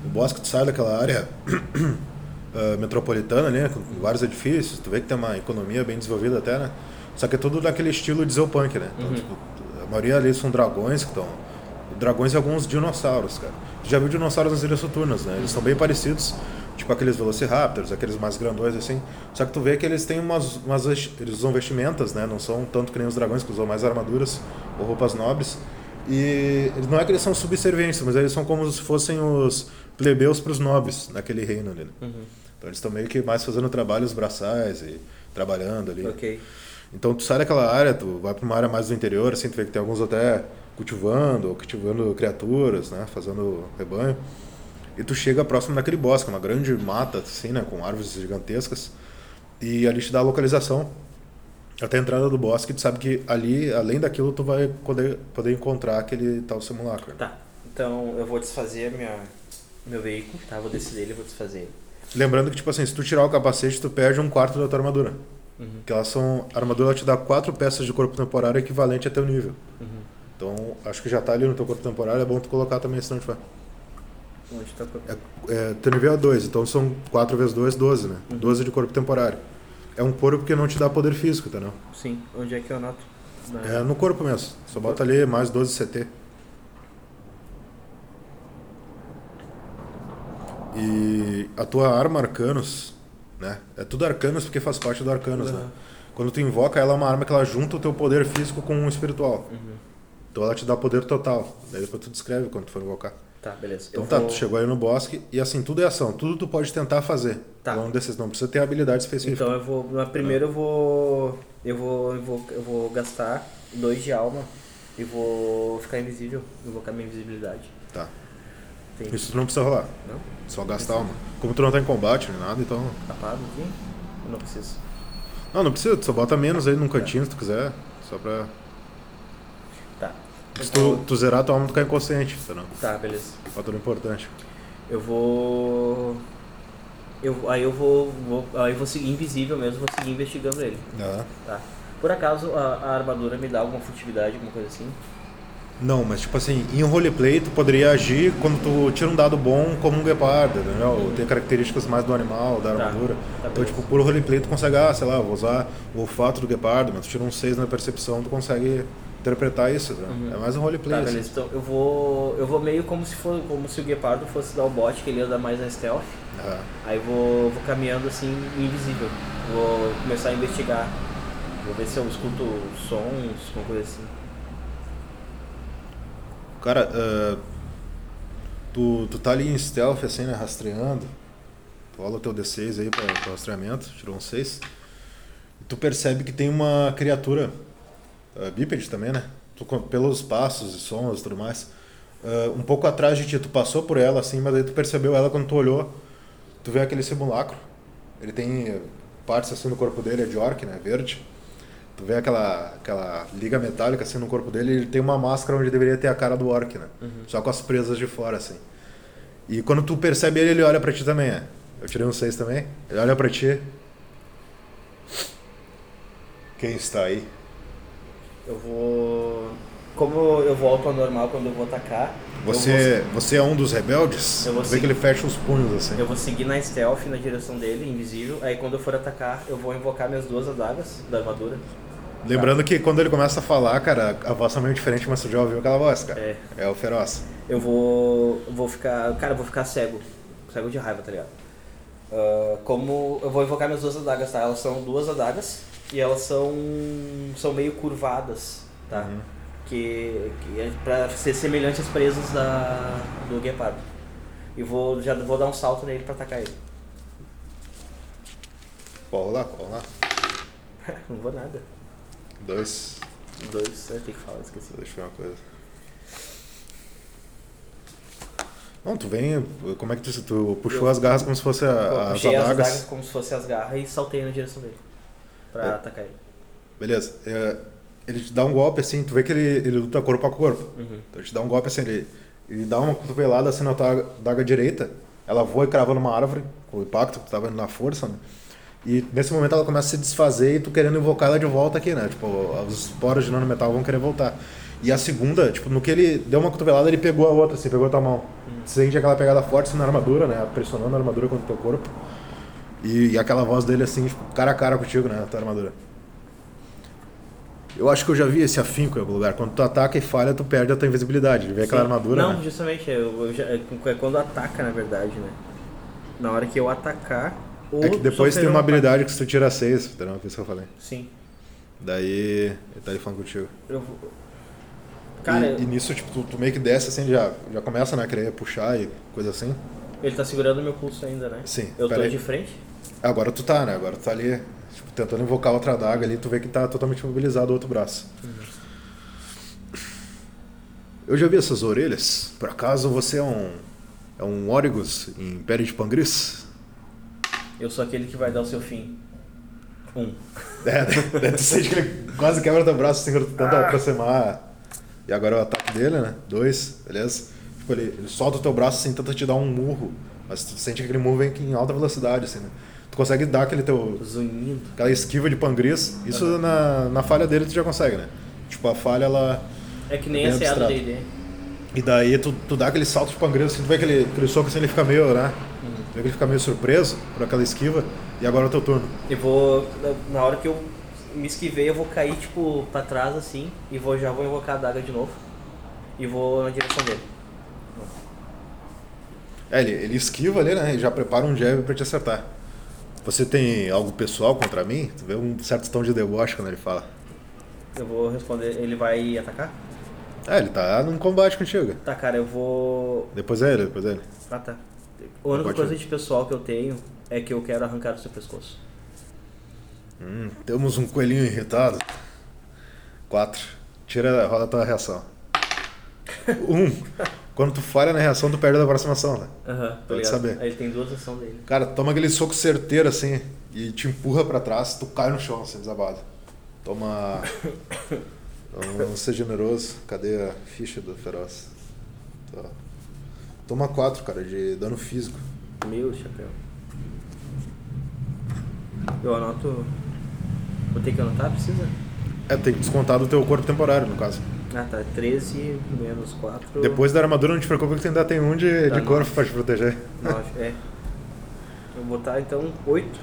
o bosque, tu sai daquela área ah, metropolitana ali, né, com vários edifícios, tu vê que tem uma economia bem desenvolvida até, né? Só que é tudo naquele estilo dieselpunk, né? Então, Uhum. tipo, a maioria ali são dragões que estão. Dragões e alguns dinossauros, cara. Tu já viu dinossauros nas Ilhas Soturnas, né? Eles são bem parecidos, tipo aqueles Velociraptors, aqueles mais grandões assim. Só que tu vê que eles têm umas, umas eles usam vestimentas, né? Não são tanto que nem os dragões que usam mais armaduras ou roupas nobres. E não é que eles são subservientes, mas eles são como se fossem os plebeus para os nobres naquele reino ali. Né? Uhum. Então eles estão meio que mais fazendo trabalhos braçais e trabalhando ali. Ok. Então tu sai daquela área, tu vai para uma área mais do interior, assim, tu vê que tem alguns até cultivando, ou cultivando criaturas, né, fazendo rebanho. E tu chega próximo daquele bosque, uma grande mata, assim, né, com árvores gigantescas. E ali te dá a localização até a entrada do bosque, tu sabe que ali, além daquilo, tu vai poder, poder encontrar aquele tal simulacro. Tá. Então eu vou desfazer minha, meu veículo, tá? Vou descer dele e vou desfazer ele. Lembrando que, tipo assim, se tu tirar o capacete, tu perde um quarto da tua armadura. Uhum. Que elas são. A armadura te dá quatro peças de corpo temporário equivalente a teu nível. Uhum. Então, acho que já tá ali no teu corpo temporário, é bom tu colocar também se não tiver. Onde tá o É, é, teu nível é 2, então são 4 vezes 2, 12, né? Uhum. 12 de corpo temporário. É um corpo que não te dá poder físico, entendeu? Sim, onde é que eu anoto? Na- É no corpo mesmo. Só bota ali mais 12 CT. E a tua arma Arcanos, né? É tudo Arcanos porque faz parte do Arcanos, né? Uhum. Quando tu invoca ela, é uma arma que ela junta o teu poder físico com o espiritual. Uhum. Então ela te dá poder total. Daí depois tu descreve quando tu for invocar. Tá, beleza. Então Eu tá, vou- tu chegou aí no bosque e assim, tudo é ação. Tudo tu pode tentar fazer. Tá. Então desses não precisa ter habilidade específica. Então eu vou. Na primeira eu vou. Eu vou. Eu vou, eu vou gastar dois de alma e vou ficar invisível. Invocar minha invisibilidade. Tá. Isso tu não precisa rolar. Não? Só gastar alma. Como tu não tá em combate nem nada, então. tapado aqui? Eu não preciso. Não, não precisa, tu só bota menos aí num cantinho se tu quiser. Só pra. Tá. Se tu, tu zerar tua alma, ficar inconsciente, entendeu? Tá, beleza. Fator importante. Eu vou. Eu, aí eu vou, vou. Aí eu vou seguir invisível mesmo, vou seguir investigando ele. Ah. Tá. Por acaso a, a armadura me dá alguma furtividade, alguma coisa assim? Não, mas tipo assim, em roleplay tu poderia agir quando tu tira um dado bom como um guepardo, entendeu? Ou ter características mais do animal, da Tá, armadura. tá então, beleza. tipo, por roleplay tu consegue, ah, sei lá, vou usar o olfato do guepardo, mas tu tira um 6 na percepção, tu consegue interpretar isso, né? Uhum. É mais um roleplay, Tá, assim. beleza. Então eu vou. Eu vou meio como se for, como se o Guepardo fosse dar o bot, que ele ia dar mais na stealth. Ah. Aí vou, vou caminhando assim, invisível. Vou começar a investigar. Vou ver se eu escuto sons, alguma coisa assim. Cara, ah, tu, tu tá ali em stealth, assim, né, rastreando. Tu rola o teu D6 aí pra, pra rastreamento, tirou um 6. E tu percebe que tem uma criatura, uh, bípede também, né? Tu, pelos passos e sons e tudo mais. ah, um pouco atrás de ti, tu passou por ela, assim, mas aí tu percebeu ela quando tu olhou. Tu vê aquele simulacro. Ele tem eh, partes assim no corpo dele, é de orc, né? Verde. Tu vê aquela, aquela liga metálica assim no corpo dele, ele tem uma máscara onde deveria ter a cara do orc, né? Só com as presas de fora, assim. E quando tu percebe ele, ele olha pra ti também, é. Eu tirei um 6 também. Ele olha pra ti. Quem está aí? Eu vou. Como eu volto ao normal quando eu vou atacar. Você, você é um dos rebeldes? Eu vou vê que ele fecha os punhos, assim. vou, eu vou seguir na stealth na direção dele, invisível. Aí quando eu for atacar, eu vou invocar minhas duas adagas da armadura. Lembrando que quando ele começa a falar, cara, a voz tá meio diferente, mas tu já ouviu aquela voz, cara. É. É o feroz. Eu vou. Vou ficar. Cara, eu vou ficar cego. Cego de raiva, tá ligado? Ah, como. Eu vou invocar minhas duas adagas, tá? Elas são duas adagas e elas são. são meio curvadas, tá? Uhum. Que, que é pra ser semelhante às presas da, do guepardo. E vou. Já vou dar um salto nele pra atacar ele. Pode rolar. Não vou nada. Dois. Dois, eu tenho que falar, esqueci. Deixa eu ver uma coisa. Não, tu vem. Como é que tu, tu puxou Eu- as garras como se fosse a- Eu as puxei as adagas? adagas como se fossem as garras e saltei na direção dele. Pra É. atacar ele. Beleza. É, ele te dá um golpe assim, tu vê que ele, ele luta corpo a corpo. Uhum. Então ele te dá um golpe assim, ele, ele dá uma cotovelada assim na tua daga direita, ela voa e crava numa árvore, com o impacto que tu tava indo na força, né? E nesse momento ela começa a se desfazer e tu querendo invocar ela de volta aqui, né? Tipo, os esporos de nanometal vão querer voltar. E a segunda, tipo, no que ele deu uma cotovelada, ele pegou a outra, assim, pegou a tua mão. Tu sente aquela pegada forte assim, na armadura, né? Pressionando a armadura contra o teu corpo. E, e aquela voz dele assim, tipo, cara a cara contigo, né? Tua armadura. Eu acho que eu já vi esse afinco em algum lugar. Quando tu ataca e falha, tu perde a tua invisibilidade. Ele vê aquela armadura, Não, né? justamente, eu, eu já- é quando ataca, na verdade, né? Na hora que eu atacar. Ou É que depois tem uma um habilidade que se tu tira 6, entendeu? Foi isso que eu falei. ataque. Sim. Daí ele tá ali falando contigo. Eu vou. Cara, e, e nisso, tipo, tu, tu meio que desce assim, já, já começa né, a querer puxar e coisa assim. ele tá segurando meu pulso ainda, né? Sim, Eu tô aí. de frente. Agora tu tá, né? Agora tu tá ali, tipo, tentando invocar outra adaga ali, tu vê que tá totalmente imobilizado o outro braço. Eu já vi essas orelhas. Por acaso você é um. É um Origus em Império de Pangris? Eu sou aquele que vai dar o seu fim. Um. É, tu sente que ele quase quebra teu braço assim, tenta aproximar. E agora é o ataque dele, né? Dois, beleza? Tipo, ele, ele solta o teu braço assim, tenta te dar um murro. Mas tu sente que aquele murro vem em alta velocidade, assim, né? Tu consegue dar aquele teu. Zunindo. aquela esquiva de pangris. Isso na, na falha dele tu já consegue, né? Tipo, a falha ela. É que nem Bem a abstrato. D&D. E daí tu, tu dá aquele salto de pangris, assim, tu vê aquele, aquele soco assim, ele fica meio, né? Tu vê que ele fica meio surpreso por aquela esquiva. E agora é o teu turno. Eu vou. Na hora que eu me esquivei, eu vou cair, tipo, pra trás assim. E vou, já vou invocar a daga de novo. E vou na direção dele. É, ele, ele esquiva ali, né? E já prepara um jab pra te acertar. Você tem algo pessoal contra mim? Tu vê um certo tom de deboche quando ele fala. Eu vou responder. Ele vai atacar? É, ele tá num combate contigo. Tá, cara, eu vou. Depois é ele, depois é ele. Ah, tá. A única coisa de pessoal que eu tenho é que eu quero arrancar o seu pescoço. Hum, temos um coelhinho irritado. Quatro. Tira, rola a tua reação. Um. Quando tu falha na reação, tu perde a aproximação, né? Aham, tá Pode ligado? saber. Aí ele tem duas ações dele. Cara, toma aquele soco certeiro assim e te empurra pra trás, tu cai no chão assim, desabado. Toma. Vamos ser generoso. Cadê a ficha do feroz? Tá. Toma quatro, cara, de dano físico. Meu chapéu. Eu anoto. Vou ter que anotar? Precisa? É, tem descontado o teu corpo temporário, no caso. Ah, tá. 13 menos 4. Depois da armadura, não te preocupa que ainda tem um de, Tá, de corpo pra te proteger. 9, é. Vou botar então 8.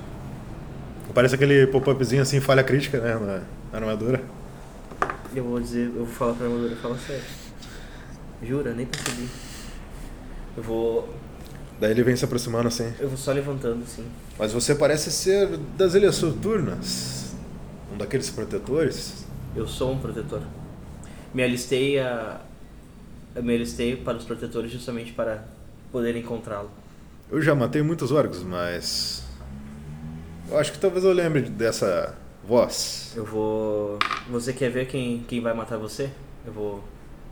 Parece aquele pop-upzinho assim, falha crítica, né, na, na armadura. Eu vou dizer, eu vou falar pra armadura, fala sério. Jura? Nem percebi. Eu vou. Daí ele vem se aproximando assim. Eu vou só levantando assim. Mas você parece ser das Ilhas Soturnas. Um daqueles protetores. Eu sou um protetor. Me alistei a. Eu me alistei para os protetores justamente para poder encontrá-lo. Eu já matei muitos orcs, mas. Eu acho que talvez eu lembre dessa voz. Eu vou. Você quer ver quem, quem vai matar você? Eu vou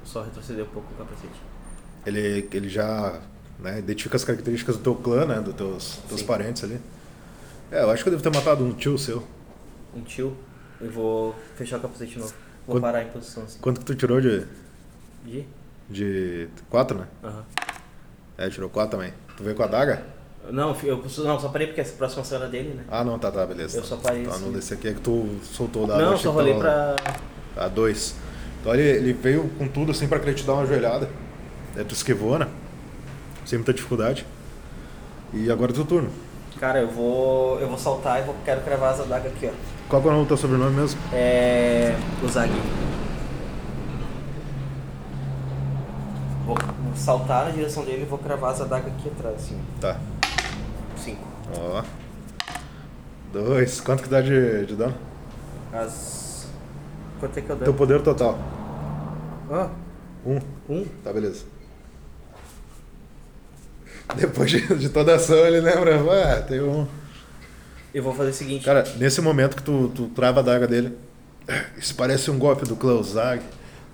só retroceder um pouco o capacete. Ele, ele já né, identifica as características do teu clã, né? Dos teus, teus Sim. parentes ali. É, eu acho que eu devo ter matado um tio seu. Um tio. Eu vou fechar o capacete de novo. Vou Quando- parar em posição assim. Quanto que tu tirou de. De? de. 4, né? Aham. É, tirou 4 também. Tu veio com a daga? Não, eu não, só parei porque essa próxima ação era dele, né? Ah, não, tá, tá, beleza. Eu só parei Então, assim. não desse aqui é que tu soltou o dado. não, só rolei tava- pra. A 2. Então ele, ele veio com tudo assim pra querer te dar uma joelhada. Daí tu esquivou, né? Sem muita dificuldade. E agora é teu turno. Cara, eu vou. Eu vou saltar e vou, quero cravar as adagas aqui, ó. Qual é o teu sobrenome mesmo? É. O Zag. Vou saltar na direção dele e vou cravar as adagas aqui atrás, assim. Tá. 5. Ó. Dois. Quanto que dá de, de dano? As. Quanto é que eu Teu dou? poder total. Ah, Um. um. Tá, beleza. Depois de, de toda ação ele lembra, ah, tem um. Eu vou fazer o seguinte. Cara, nesse momento que tu, tu trava a daga dele, isso parece um golpe do Klausag.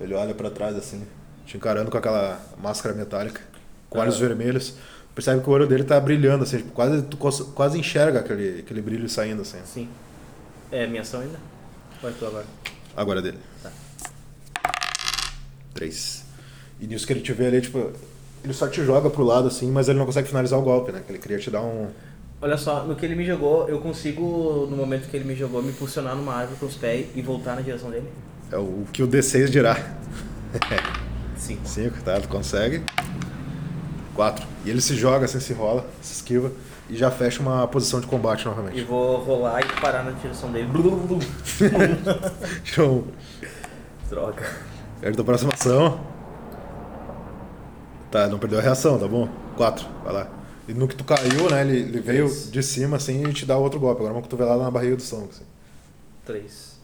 Ele olha pra trás assim, te encarando com aquela máscara metálica, com olhos Ah. vermelhos. Percebe que o olho dele tá brilhando, assim, tipo, quase, tu quase enxerga aquele, aquele brilho saindo assim. Sim. É minha ação ainda? Vai tu agora. Agora é dele. Tá. Três. E nisso que ele te vê ali, tipo, ele só te joga pro lado assim, mas ele não consegue finalizar o golpe, né? Que ele queria te dar um. Olha só, no que ele me jogou, eu consigo, no momento que ele me jogou, me impulsionar numa árvore com os pés e voltar na direção dele? É o que o D6 dirá. Sim. Cinco, tá? Tu consegue. Quatro. E ele se joga, assim, se rola, se esquiva e já fecha uma posição de combate E novamente. vou rolar e parar na direção dele. Show. Droga. Perde a próxima ação. Tá, não perdeu a reação, tá bom? Quatro, vai lá. E no que tu caiu, né, ele, ele veio de cima, assim, e te dá outro golpe. Agora uma cotovelada na barriga do estômago, assim. Três.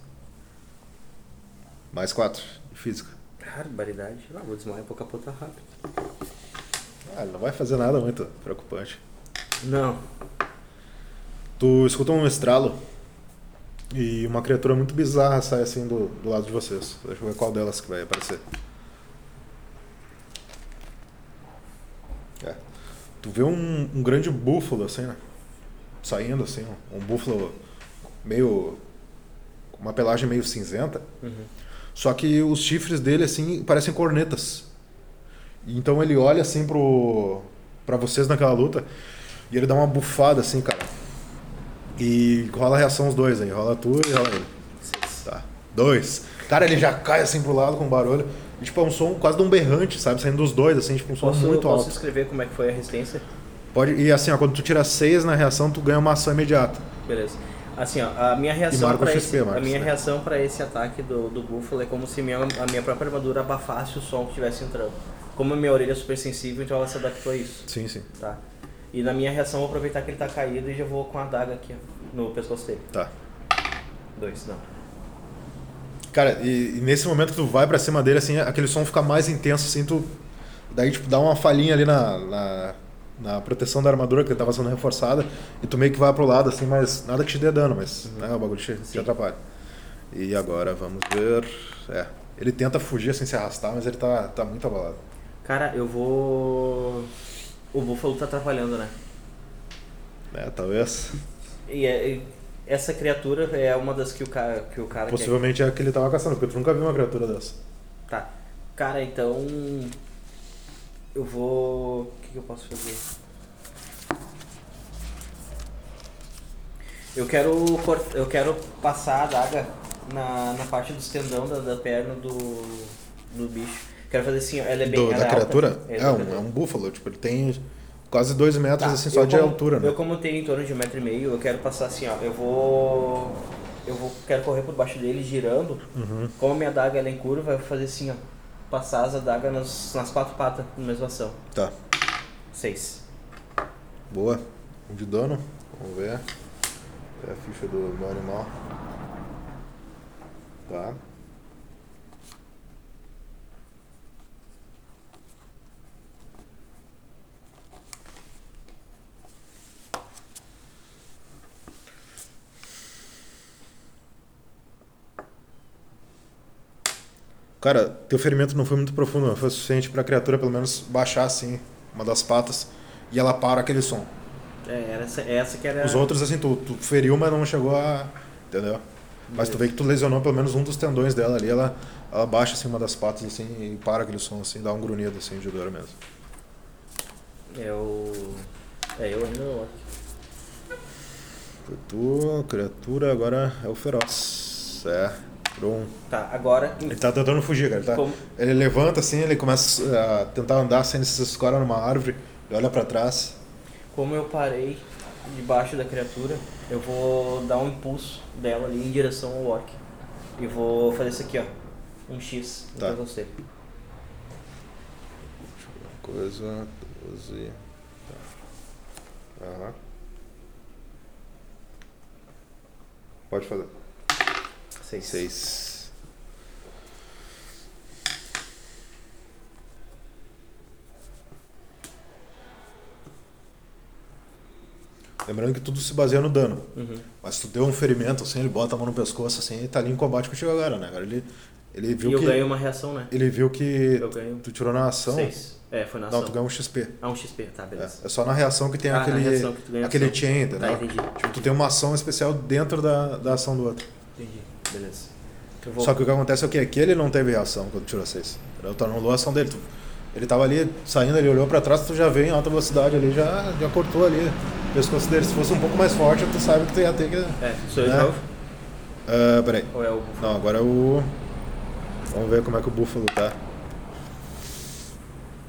Mais quatro, de física. Barbaridade. Ah, vou desmaiar, vou capotar rápido. Ah, ele não vai fazer nada muito preocupante. Não. Tu escuta um estralo e uma criatura muito bizarra sai assim do, do lado de vocês. Deixa eu ver qual delas que vai aparecer. É. Tu vê um, um grande búfalo assim, né? Saindo assim, um, búfalo meio. uma pelagem meio cinzenta. Uhum. Só que os chifres dele, assim, parecem cornetas. Então ele olha, assim, pro, pra vocês naquela luta e ele dá uma bufada, assim, cara. E rola a reação os dois aí. Rola tu e rola ele. Tá. Dois. Cara, ele já cai, assim, pro lado com barulho. E, tipo, é um som quase de um berrante, sabe? Saindo dos dois, assim, tipo, um som Posso, muito posso alto. escrever como é que foi a resistência? Pode, e assim, ó, quando tu tira seis na reação, tu ganha uma ação imediata. Beleza. Assim, ó, a minha reação para esse, marca a minha XP. reação para esse ataque do, do búfalo é como se minha, a minha própria armadura abafasse o som que estivesse entrando. Como a minha orelha é super sensível, então ela se adaptou a isso, Sim, sim. tá? E na minha reação vou aproveitar que ele tá caído e já vou com a adaga aqui ó, no pescoço dele. Tá. Dois, não. Cara, e, e nesse momento que tu vai pra cima dele, assim, aquele som fica mais intenso, assim, tu. Daí, tipo, dá uma falhinha ali na, na, na proteção da armadura que tava sendo reforçada, e tu meio que vai pro lado, assim, mas nada que te dê dano, mas né, o bagulho te, te atrapalha. E agora, vamos ver. É. Ele tenta fugir sem se arrastar, mas ele tá, tá muito abalado. Cara, eu vou. O Búfalo tá atrapalhando, né? É, talvez. E, é- e essa criatura é uma das que o cara, que o cara quer. Possivelmente é a que ele tava caçando, porque tu nunca viu uma criatura dessa. Tá. Cara, então. Eu vou. O que, que eu posso fazer? Eu quero eu quero passar a adaga na, na parte dos tendão da, da perna do, do bicho. Quero fazer assim, ela é bem Do- ela da alta. criatura? É, É, um, é um búfalo, tipo, ele tem quase dois metros, Tá, assim, só de como- altura, né? Eu como tenho em torno de um metro e meio, eu quero passar assim, ó. Eu vou. Eu vou. Quero correr por baixo dele girando. Uhum. Como a minha adaga ela é em curva, eu vou fazer assim, ó. Passar as adagas nas, nas quatro patas na mesma ação. Tá. Seis. Boa. Um de dano. Vamos ver. É a ficha do, do animal. Tá. Cara, teu ferimento não foi muito profundo, não. Foi suficiente pra criatura pelo menos baixar assim uma das patas e ela para aquele som. É, era essa, essa que era. Os outros, assim, tu, tu feriu, mas não chegou a. Entendeu? Mas tu vê que tu lesionou pelo menos um dos tendões dela ali, ela, ela baixa assim uma das patas assim e para aquele som assim, dá um grunhido assim de dor mesmo. É o. É, eu ainda não. Foi tu, criatura, agora é o feroz. É, Tá, agora. Ele tá tentando fugir, cara. Ele, tá- ele levanta assim, ele começa a tentar andar sem se escorar numa árvore, ele olha pra trás. Como eu parei debaixo da criatura, eu vou dar um impulso dela ali em direção ao orc. E vou fazer isso aqui, ó. Um X Tá. pra você. Coisa, 12. Tá. Aham. Pode fazer. Seis. 6. Lembrando que tudo se baseia no dano. Uhum. Mas se tu deu um ferimento, assim, ele bota a mão no pescoço, assim, e tá ali em combate contigo agora, né? Agora ele, ele viu E eu que. ganhei uma reação, né? Ele viu que Eu ganho tu tirou na ação. seis. É, foi na ação. Não, tu ganhou um XP. Ah, um XP, tá, beleza. É, é só na reação que tem Ah, na aquele, reação que tu ganha aquele chain? Tá, entendi. Tipo, tu tem uma ação especial dentro da, da ação do outro. Beleza. Vou... Só que o que acontece é o? Que ele não teve reação quando tirou 6. Tu anulou a ação dele. Tu- ele tava ali saindo, ele olhou pra trás, tu já veio em alta velocidade ali, já, já cortou ali o pescoço dele. Se fosse um pouco mais forte, tu sabe que tu ia ter que. É, sou eu de né? novo? Ah, peraí. Ou é o... Não, agora é o. Vamos ver como é que o Búfalo tá.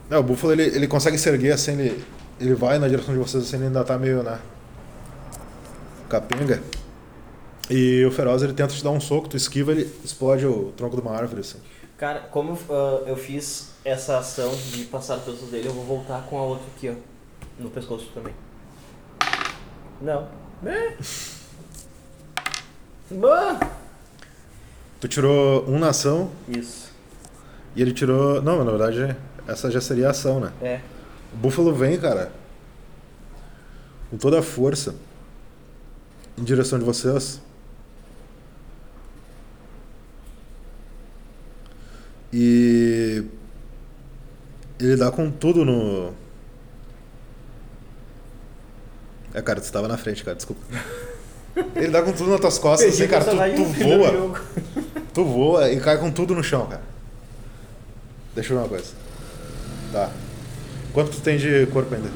Não, o Búfalo ele, ele consegue se erguer assim, ele, ele vai na direção de vocês assim, ele ainda tá meio, né? Capenga. E o Feroz ele tenta te dar um soco, tu esquiva, ele explode o tronco de uma árvore assim. Cara, como ah, eu fiz essa ação de passar pescoço dele, eu vou voltar com a outra aqui, ó. No pescoço também. Não. É. Boa! Tu tirou um na ação Isso. e ele tirou. Não, na verdade essa já seria a ação, né? É. O Búfalo vem, cara, com toda a força em direção de vocês. E ele dá com tudo no. É, cara, tu tava na frente, cara, desculpa. Ele dá com tudo nas tuas costas, assim, cara, tu, tu voa. Tu voa e cai com tudo no chão, cara. Deixa eu ver uma coisa. Tá. Quanto tu tem de corpo ainda?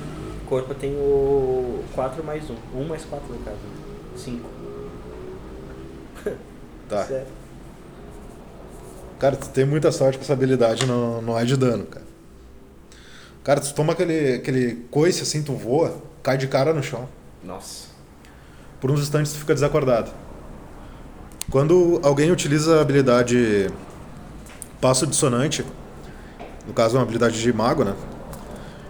Corpo eu tenho 4 mais 1. 1 mais 4 no caso. 5. Tá. Certo. Cara, tu tem muita sorte com essa habilidade, não, não é de dano, cara. Cara, tu toma aquele, aquele coice assim, tu voa, cai de cara no chão. Nossa. Por uns instantes tu fica desacordado. Quando alguém utiliza a habilidade passo dissonante, no caso é uma habilidade de mago, né?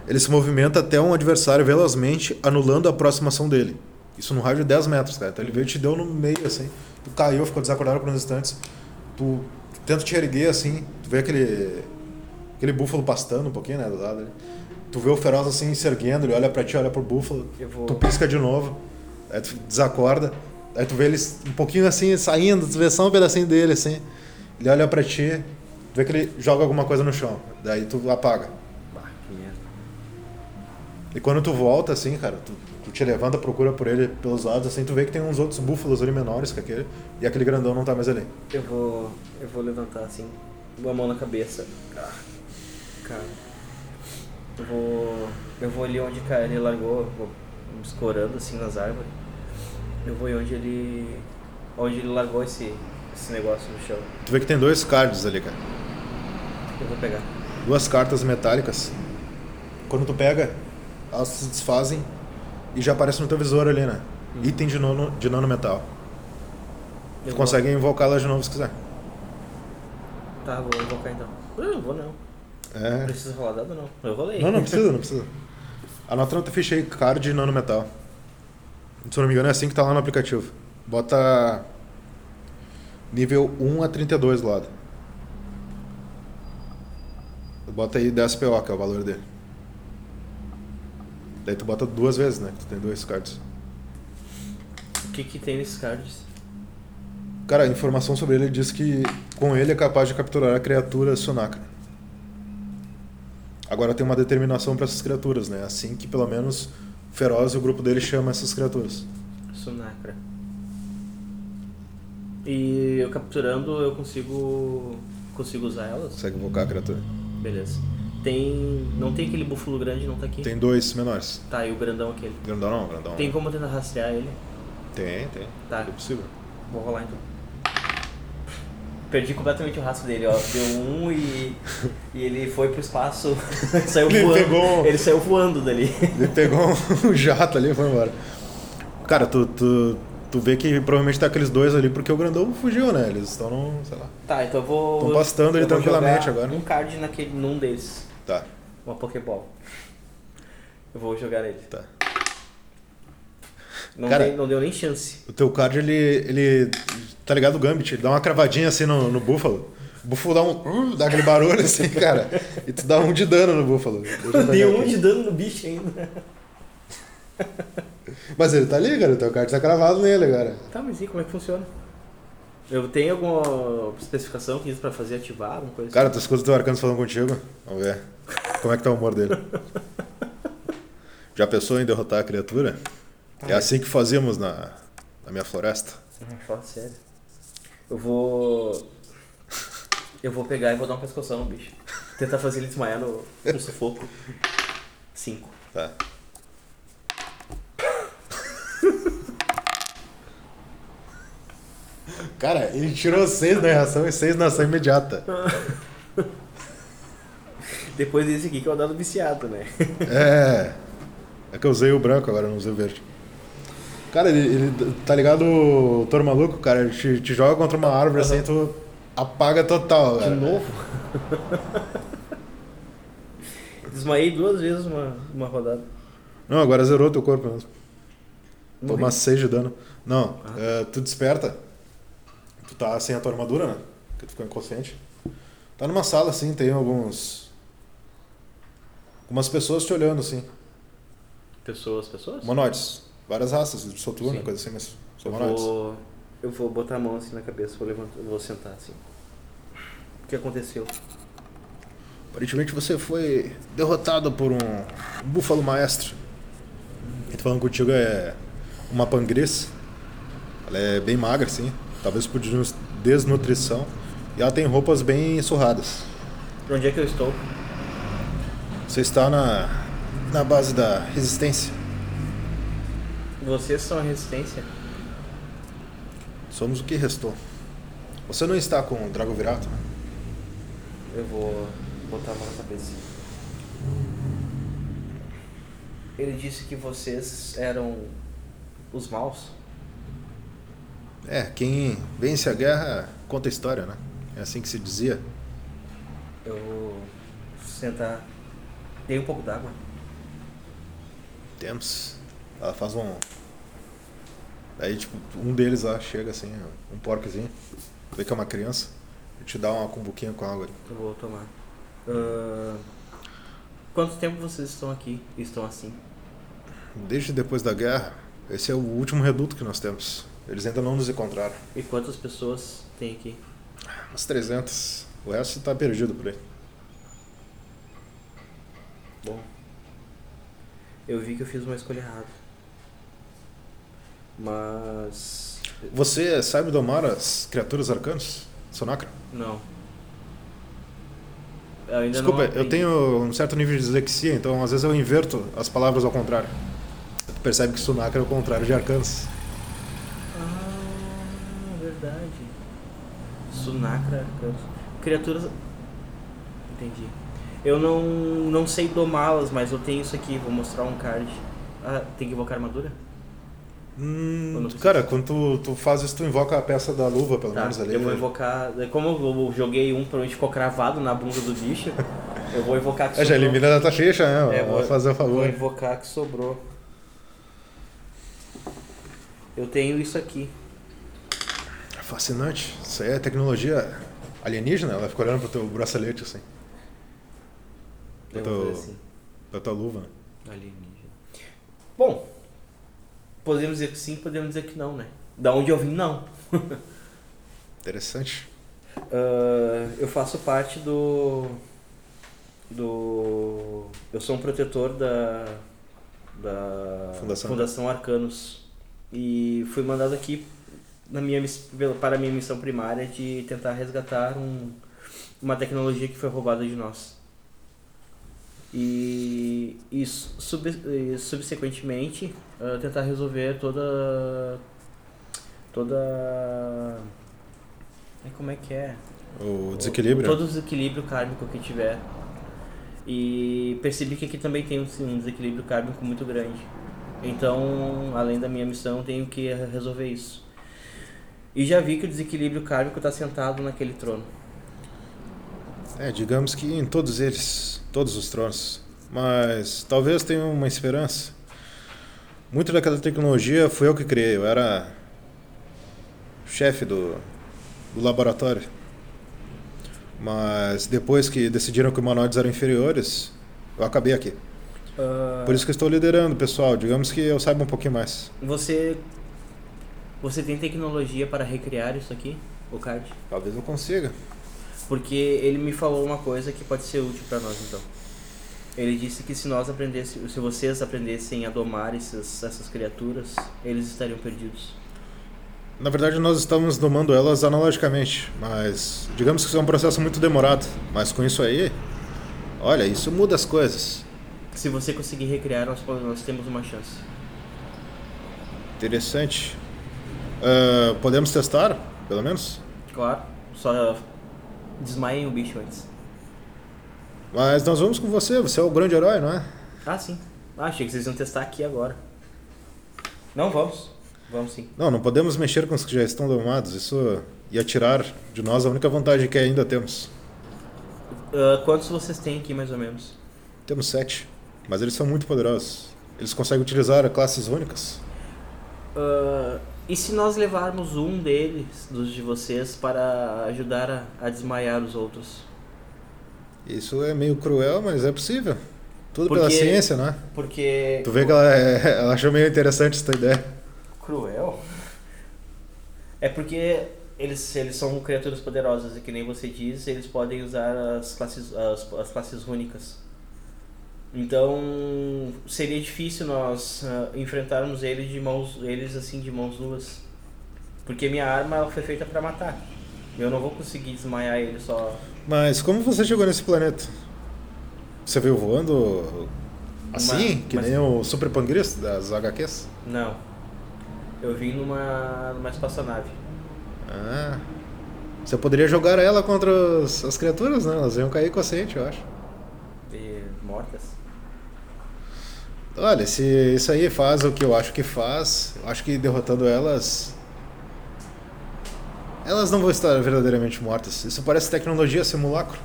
Ele se movimenta até um adversário velozmente, anulando a aproximação dele. Isso no raio de 10 metros, cara. Então ele veio e te deu no meio, assim. Tu caiu, ficou desacordado por uns instantes. tu tenta te erguer assim, tu vê aquele aquele búfalo pastando um pouquinho, né, do lado ali. Tu vê o feroz assim se erguendo, ele olha pra ti, olha pro búfalo, vou- tu pisca de novo, aí tu desacorda, aí tu vê ele um pouquinho assim saindo, tu vê só um pedacinho dele assim. Ele olha pra ti, tu vê que ele joga alguma coisa no chão, daí tu apaga. E quando tu volta, assim, cara, tu, tu te levanta, procura por ele pelos lados, assim, tu vê que tem uns outros búfalos ali menores que aquele, e aquele grandão não tá mais ali. Eu vou. Eu vou levantar assim, com a mão na cabeça. Ah, cara. Eu vou. Eu vou ali onde cara, ele largou, vou escorando assim nas árvores. Eu vou onde ele. onde ele largou esse, esse negócio no chão. Tu vê que tem dois cards ali, cara. Eu vou pegar. Duas cartas metálicas. Quando tu pega, elas se desfazem e já aparece no teu visor ali, né? Item de, nano, de nanometal. Eu Tu consegue invocá-las de novo se quiser. Tá, vou invocar então. Não, não vou não. Não É. precisa rolar dado não. Eu rolei. Não, não precisa, não precisa. Anota na tua ficha aí, card de nanometal. Se eu não me engano, é assim que tá lá no aplicativo. Bota nível 1 a 32 do lado. Bota aí 10 PO, que é o valor dele. Daí tu bota duas vezes, né? Tu tem dois cards. O que que tem nesses cards? Cara, a informação sobre ele diz que com ele é capaz de capturar a criatura Sunaka. Agora tem uma determinação para essas criaturas, né? Assim que pelo menos Feroz e o grupo dele chama essas criaturas. Sunacra. E eu capturando eu consigo. consigo usar elas? Consegue invocar a criatura. Beleza. Tem. Não tem aquele búfalo grande, não tá aqui? Tem dois menores. Tá, e o grandão aquele. Grandão não, grandão. Tem como tentar rastrear ele? Tem, tem. Tá. É possível. Vou rolar então. Perdi completamente o rastro dele, ó. Deu um e. e ele foi pro espaço. saiu Ele voando. pegou- Ele saiu voando dali. Ele pegou um jato ali e foi embora. Cara, tu, tu, tu vê que provavelmente tá aqueles dois ali porque o grandão fugiu, né? Eles estão sei lá. Tá, então eu vou. Tão pastando ele tranquilamente agora. Um card naquele, num deles. Tá, Uma Pokéball. Eu vou jogar ele. tá. Não, Cara- dei- não deu nem chance. O teu card, ele. ele tá ligado o Gambit? Ele dá uma cravadinha assim no, no búfalo. O búfalo dá um. uh, dá aquele barulho assim, cara. E tu dá um de dano no búfalo. Deixa eu Dei pegar um aqui. de dano no bicho ainda. Mas ele tá ali, cara. O teu card tá cravado nele agora. Tá, mas e como é que funciona? Eu tenho alguma especificação que isso pra fazer ativar, alguma coisa Cara, assim? tu escuta o teu arcanos falando contigo? Vamos ver. Como é que tá o humor dele? Já pensou em derrotar a criatura? É assim que fazíamos na, na minha floresta. Fala sério. Eu vou. Eu vou pegar e vou dar um pescoção no bicho. Tentar fazer ele desmaiar no, no sufoco. Cinco. Tá. Cara, ele tirou seis na reação e seis na ação imediata. Depois desse aqui que é o dado viciado, né? É. É que eu usei o branco agora, não usei o verde. Cara, ele, ele- tá ligado o Maluco, cara? Ele te, te joga contra uma árvore assim, tu apaga total. De cara. novo? Desmaiei duas vezes uma, uma rodada. Não, agora zerou teu corpo mesmo. Morri. Toma 6 de dano. Não, Ah. é, tu desperta. Tu tá sem a tua armadura, né? Porque tu ficou inconsciente. Tá numa sala assim, tem alguns. Algumas pessoas te olhando assim. Pessoas, pessoas? Humanoides. Várias raças, de soturno, Sim. coisa assim, mas são Eu vou, eu vou botar a mão assim na cabeça, vou levantar, vou sentar assim. O que aconteceu? Aparentemente você foi derrotado por um, búfalo maestro. Quem tá falando contigo é uma pangris. Ela é bem magra, assim. Talvez por des- desnutrição. E ela tem roupas bem surradas. Onde é que eu estou? Você está na, na base da resistência. Vocês são a resistência? Somos o que restou. Você não está com o Dragovirato? Eu vou botar a mão na cabeça. Ele disse que vocês eram os maus. É, quem vence a guerra conta a história, né? É assim que se dizia. Eu vou sentar. Dei um pouco d'água. Temos. Ela faz um. Aí, tipo, um deles lá chega assim, um porcozinho. Vê que é uma criança. te dar uma cumbuquinha com água. Eu vou tomar. Ah, quanto tempo vocês estão aqui e estão assim? Desde depois da guerra, esse é o último reduto que nós temos. Eles ainda não nos encontraram. E quantas pessoas tem aqui? Umas 300. O resto tá perdido por aí. Bom, eu vi que eu fiz uma escolha errada. Mas. Você sabe domar as criaturas arcanas? Sonacra? Não. Eu ainda Desculpa, não eu tenho um certo nível de dislexia, então às vezes eu inverto as palavras ao contrário. Tu percebe que Sonacra é o contrário de arcanos. Ah, verdade. Sunacra. Criaturas. Entendi. Eu não, não sei domá-las, mas eu tenho isso aqui. Vou mostrar um card. Ah, tem que invocar armadura? Hum, cara, quando tu, tu faz isso, tu invoca a peça da luva, pelo Tá, menos ali. eu vou invocar. Como eu joguei um, provavelmente ficou cravado na bunda do bicho. Eu vou invocar que É, já sobrou. elimina da tua ficha, né? É, vou fazer o Vou favor. invocar que sobrou. Eu tenho isso aqui. Fascinante. Isso aí é tecnologia alienígena, ela fica olhando pro teu bracelete, assim, Eu Tô- vou fazer assim. pra tua luva. Alienígena. Bom, podemos dizer que sim, podemos dizer que não, né? Da onde eu vim, não. Interessante. Ah, eu faço parte do. Do. Eu sou um protetor da. Da. Fundação. Fundação Arcanos. E fui mandado aqui na minha, para a minha missão primária de tentar resgatar um, uma tecnologia que foi roubada de nós. E, e sub, e subsequentemente ah, tentar resolver toda. Toda. Ai, Como é que é? O desequilíbrio. Todo o desequilíbrio kármico que tiver. E percebi que aqui também tem um, um desequilíbrio kármico muito grande. Então, além da minha missão, tenho que resolver isso. E já vi que o desequilíbrio kármico está sentado naquele trono. É, digamos que em todos eles, todos os tronos. Mas talvez tenha uma esperança. Muito daquela tecnologia foi eu que criei. Eu era chefe do, do laboratório. Mas depois que decidiram que humanoides eram inferiores, eu acabei aqui. Ah, Por isso que estou liderando, pessoal. Digamos que eu saiba um pouquinho mais. Você. Você tem tecnologia para recriar isso aqui, o card? Talvez eu consiga. Porque ele me falou uma coisa que pode ser útil para nós então. Ele disse que se nós aprendesse, se vocês aprendessem a domar essas, essas criaturas, eles estariam perdidos. Na verdade, nós estamos domando elas analogicamente, mas digamos que isso é um processo muito demorado. Mas com isso aí, olha, isso muda as coisas. Se você conseguir recriar, nós, nós temos uma chance. Interessante. Ah, podemos testar, pelo menos? Claro, só desmaiem o bicho antes. Mas nós vamos com você, você é o grande herói, não é? Ah, sim. Ah, achei que vocês iam testar aqui agora. Não, vamos. Vamos sim. Não, não podemos mexer com os que já estão domados. Isso ia tirar de nós a única vantagem que ainda temos. Ah, quantos vocês têm aqui, mais ou menos? Temos sete, mas eles são muito poderosos. Eles conseguem utilizar classes únicas. Ah, e se nós levarmos um deles, dos de vocês, para ajudar a, a desmaiar os outros? Isso é meio cruel, mas é possível. Tudo pela Porque- ciência, né? Porque. Tu vê que ela, é- ela achou meio interessante essa ideia. Cruel? É porque eles, eles são criaturas poderosas e que nem você diz, eles podem usar as classes, as, as classes rúnicas. Então seria difícil nós ah, enfrentarmos eles de mãos eles assim de mãos nuas. Porque minha arma ela foi feita para matar. Eu não vou conseguir desmaiar ele só. Mas como você chegou nesse planeta? Você veio voando assim? Uma- que mas- nem o Super Pangrist das HQs? Não. Eu vim numa, numa espaçonave. Ah. Você poderia jogar ela contra os- as criaturas, né? Elas iam cair consciente, eu acho. E mortas. Olha, se isso aí faz o que eu acho que faz, eu acho que derrotando elas. Elas não vão estar verdadeiramente mortas. Isso parece tecnologia simulacro.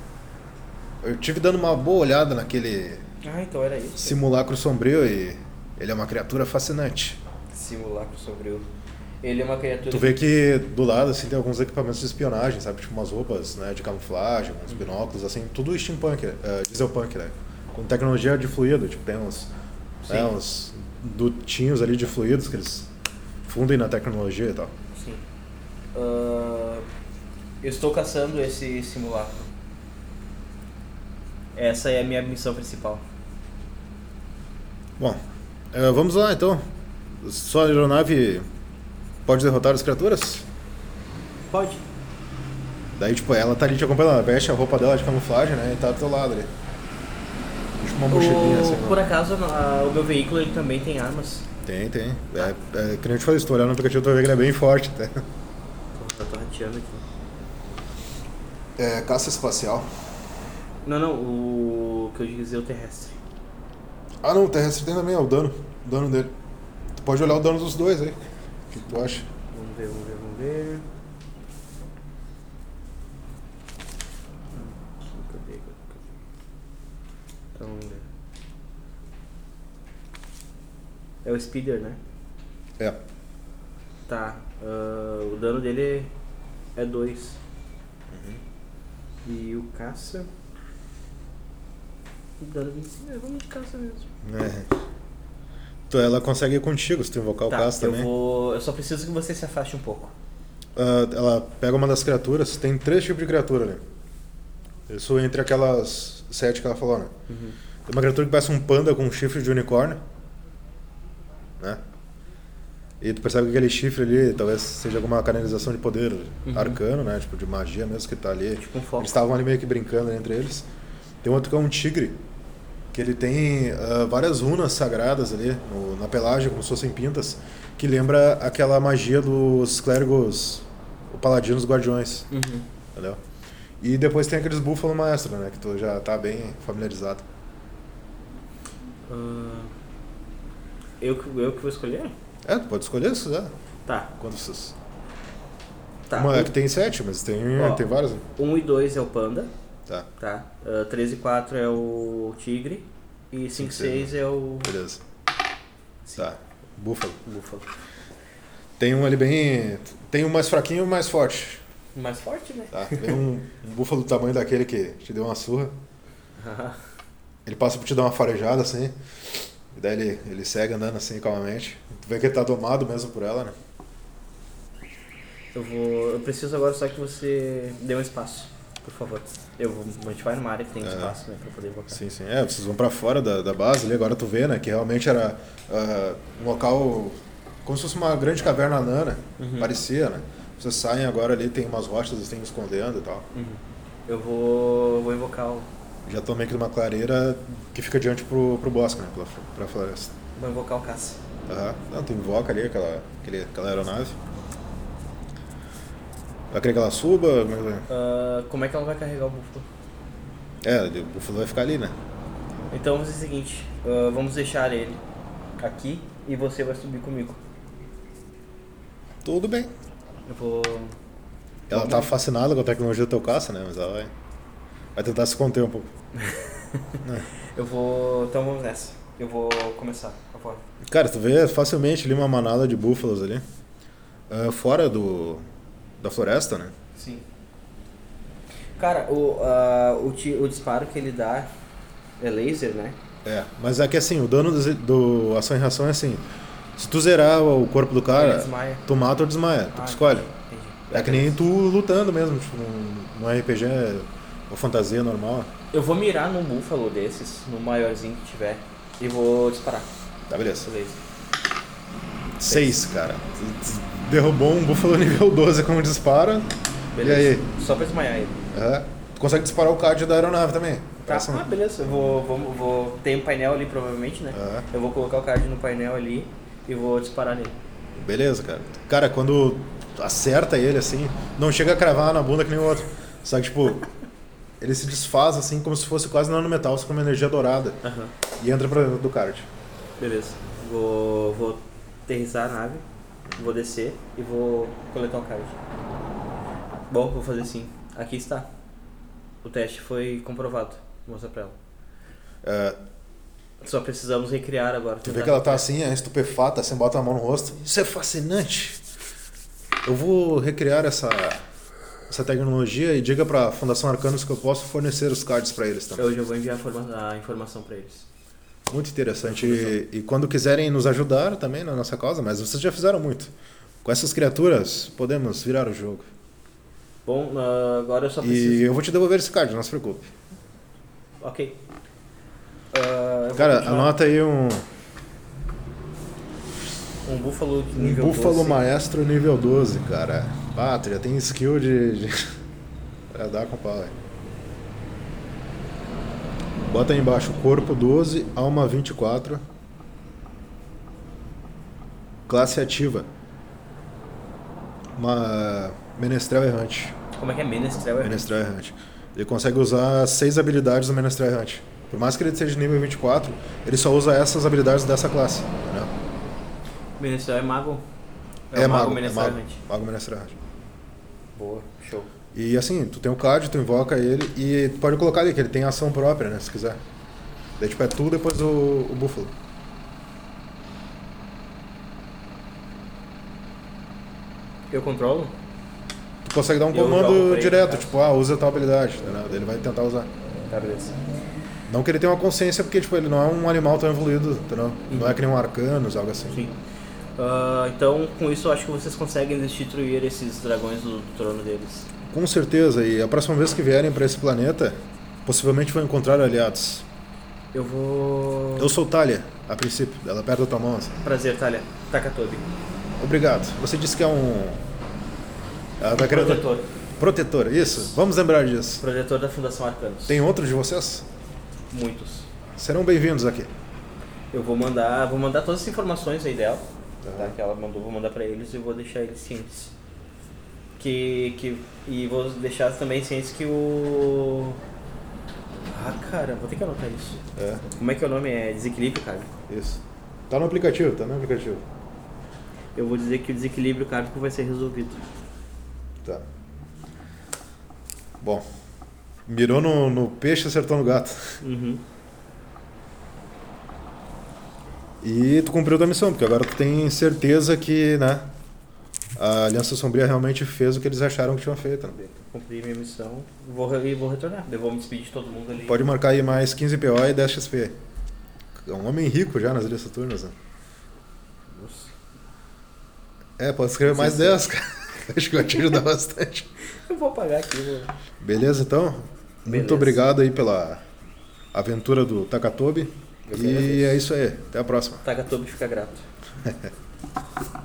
Eu tive dando uma boa olhada naquele Ah, então era isso. simulacro sombrio e ele é uma criatura fascinante. Simulacro sombrio. Ele é uma criatura. Tu vê que do lado assim tem alguns equipamentos de espionagem, sabe? Tipo umas roupas né, de camuflagem, uns binóculos, assim, tudo steampunk, uh, dieselpunk, né? Com tecnologia de fluido, tipo, tem uns, né, uns dutinhos ali de fluidos que eles fundem na tecnologia e tal. Sim. Uh, eu estou caçando esse simulacro. Essa é a minha missão principal. Bom, uh, vamos lá então. Sua aeronave pode derrotar as criaturas? Pode. Daí, tipo, ela tá ali te acompanhando, ela veste a roupa dela de camuflagem, né? E tá do teu lado ali. Uma mochilinha assim. por acaso, a- o meu veículo ele também tem armas. Tem, tem. É, é, que nem eu te falei, se tu olhar no aplicativo, tu vai ver que ele é bem forte até. Eu tô rateando aqui. É, caça espacial. Não, não, o que eu dizer é o terrestre. Ah não, o terrestre tem também, é o dano. O dano dele. Tu pode olhar o dano dos dois aí. O que tu acha? Vamos ver, vamos ver, vamos ver. Cadê, cadê, cadê? Então. É o speeder, né? É. Tá. ah, o dano dele é 2. E o caça. O dano 25. É, vamos de caça mesmo. é. Tu, ela consegue ir contigo se tu invocar tá, o caça eu também. vou. Eu só preciso que você se afaste um pouco. Ah, ela pega uma das criaturas, tem três tipos de criatura ali. Isso entre aquelas sete que ela falou, né? Tem uma criatura que parece um panda com um chifre de unicórnio. Né? E tu percebe que aquele chifre ali talvez seja alguma canalização de poder arcano, né? Tipo, de magia mesmo que tá ali. Tipo um foco. Eles estavam ali meio que brincando entre eles. Tem outro que é um tigre, que ele tem ah, várias runas sagradas ali no- na pelagem, como se fossem pintas, que lembra aquela magia dos clérigos, o paladinos guardiões, Uhum. entendeu? E depois tem aqueles búfalo maestro, né? Que tu já tá bem familiarizado. Ah, eu, que- eu que vou escolher? É, tu pode escolher se quiser. Tá. Quando vocês... Tá. Uma é um- que tem sete, mas tem, Ó. tem várias. né? 1 e 2 é o panda, Tá, tá? Uh, 3 e 4 é o tigre. E 5 e Cinco, 6 é o beleza. Tá, búfalo. búfalo. Tem um ali bem... Tem um mais fraquinho e um mais forte. Mais forte, né? Tá? Tem um, um búfalo do tamanho daquele que te deu uma surra. Ele passa por te dar uma farejada assim. E daí ele, ele segue andando assim calmamente. Tu vê que ele tá domado mesmo por ela, né? eu vou. Eu preciso agora só que você dê um espaço, por favor. Eu vou. A gente vai numa área que tem É. espaço, né? Pra poder invocar. Sim, sim. É, vocês vão pra fora da, da base ali, agora tu vê, né? Que realmente era ah, um local como se fosse uma grande caverna anã, né? Uhum. Parecia, né? Vocês saem agora ali, tem umas rochas, eles têm escondendo e tal. Uhum. Eu vou. vou invocar o. Já estão meio que numa clareira que fica diante pro, pro bosque, né? Pra, pra floresta. Vou invocar o caça. Aham. Não, tu invoca ali aquela, aquele, aquela aeronave. Vai querer que ela suba? Como é que vai? Ah, como é que ela vai carregar o búfalo? É, o búfalo vai ficar ali, né? Então vamos fazer o seguinte, ah, vamos deixar ele aqui e você vai subir comigo. Tudo bem. Eu vou. Ela tá fascinada com a tecnologia do teu caça, né? Mas ela vai, vai tentar se conter um pouco. Eu vou. Então vamos nessa. Eu vou começar, por favor. Cara, tu vê facilmente ali uma manada de búfalos ali. ah, fora do, da floresta, né? Sim. Cara, o, ah, o, ti- o disparo que ele dá é laser, né? É, mas é que assim, o dano do, do ação e reação é assim. Se tu zerar o corpo do cara, tu mata ou desmaia. Tu Ah, escolhe. entendi. É que nem tu lutando mesmo, tipo, num, num RPG ou fantasia normal. Eu vou mirar num búfalo desses, no maiorzinho que tiver, e vou disparar. Tá, beleza. Beleza. Seis, cara. Derrubou um búfalo nível 12 com um disparo. Beleza. E aí? Só pra desmaiar ele. É. Tu consegue disparar o card da aeronave também. Tá, ah, beleza. Eu vou, vou, vou. Tem um painel ali provavelmente, né? É. Eu vou colocar o card no painel ali e vou disparar nele. Beleza, cara. Cara, quando acerta ele assim, não chega a cravar na bunda que nem o outro. Só que, tipo, ele se desfaz assim como se fosse quase nanometal, só com uma energia dourada. Aham. E entra pra dentro do card. Beleza. Vou, vou aterrissar a nave, vou descer e vou coletar o card. Bom, vou fazer assim. Aqui está. O teste foi comprovado. Vou mostrar pra ela. É, Só precisamos recriar agora. tu vê que ela tá assim, é estupefata, assim, bota a mão no rosto. Isso é fascinante. Eu vou recriar essa, essa tecnologia e diga para a Fundação Arcanos que eu posso fornecer os cards para eles também. Eu já vou enviar a, forma- a informação para eles. Muito interessante. E, e quando quiserem nos ajudar também na nossa causa, mas vocês já fizeram muito. Com essas criaturas, podemos virar o jogo. Bom, ah, agora eu só preciso. E eu vou te devolver esse card, não se preocupe. Ok. Ah, Cara, continuar. anota aí um, Um búfalo de um nível Búfalo 12. Maestro nível 12, cara. Ah, tu já tem skill de. de... pra dar com pau, velho. Bota aí embaixo, corpo 12, alma 24. Classe ativa. Uma Menestrel Errante. Como é que é Menestrel? É? Menestrel Errante. Ele consegue usar seis habilidades do Menestrel Errante. Por mais que ele seja de nível 24, ele só usa essas habilidades dessa classe. Entendeu? Menestrel é mago? É, o mago, é Menestrel mago, Errante. mago Menestrel Errante. Boa, show. E assim, tu tem o card, tu invoca ele e tu pode colocar ali que ele tem ação própria, né? Se quiser. Daí tipo é tu depois o, o búfalo. Eu controlo? Tu consegue dar um Eu comando ele, direto, cara. tipo, ah, usa tal habilidade? Daí ele vai tentar usar. Tá, beleza. Não que ele tenha uma consciência, porque tipo, ele não é um animal tão evoluído, entendeu? Não é que nem um arcanos, algo assim. Sim. Ah, então, com isso, eu acho que vocês conseguem destituir esses dragões do, trono deles. Com certeza, e a próxima vez que vierem pra esse planeta, possivelmente vão encontrar aliados. Eu vou. Eu sou Talia, a princípio, ela perto da tua mão. assim. Prazer, Talia. Takatobi. Obrigado. Você disse que é um. Ela tá querendo. Protetor. Protetor, isso. Vamos lembrar disso. Protetor da Fundação Arcanos. Tem outro de vocês? Muitos. Serão bem-vindos aqui. Eu vou mandar, vou mandar todas as informações aí dela, tá? Que ela mandou, vou mandar pra eles e vou deixar eles cientes. Que, que, e vou deixar também cientes que o... Ah, cara, vou ter que anotar isso. É, Como é que é o nome? É desequilíbrio, cara. isso. Tá no aplicativo, tá no aplicativo. Eu vou dizer que o desequilíbrio kármico vai ser resolvido. Tá. Bom. Mirou no, no peixe, acertou no gato. Uhum. E tu cumpriu tua missão, porque agora tu tem certeza que, né? A Aliança Sombria realmente fez o que eles acharam que tinham feito. Né? Cumpri minha missão vou, e vou retornar. Eu vou me despedir de todo mundo ali. Pode marcar aí mais 15 PO e 10 XP. É um homem rico já nas Ilhas Saturnas, né? Nossa. É, pode escrever mais 10, cara. Acho que vai te ajudar bastante. Eu vou apagar aqui. Vou... Beleza, então? Muito Beleza. obrigado aí pela aventura do Takatobi. E agradeço. é isso aí. Até a próxima. Takatobi fica grato.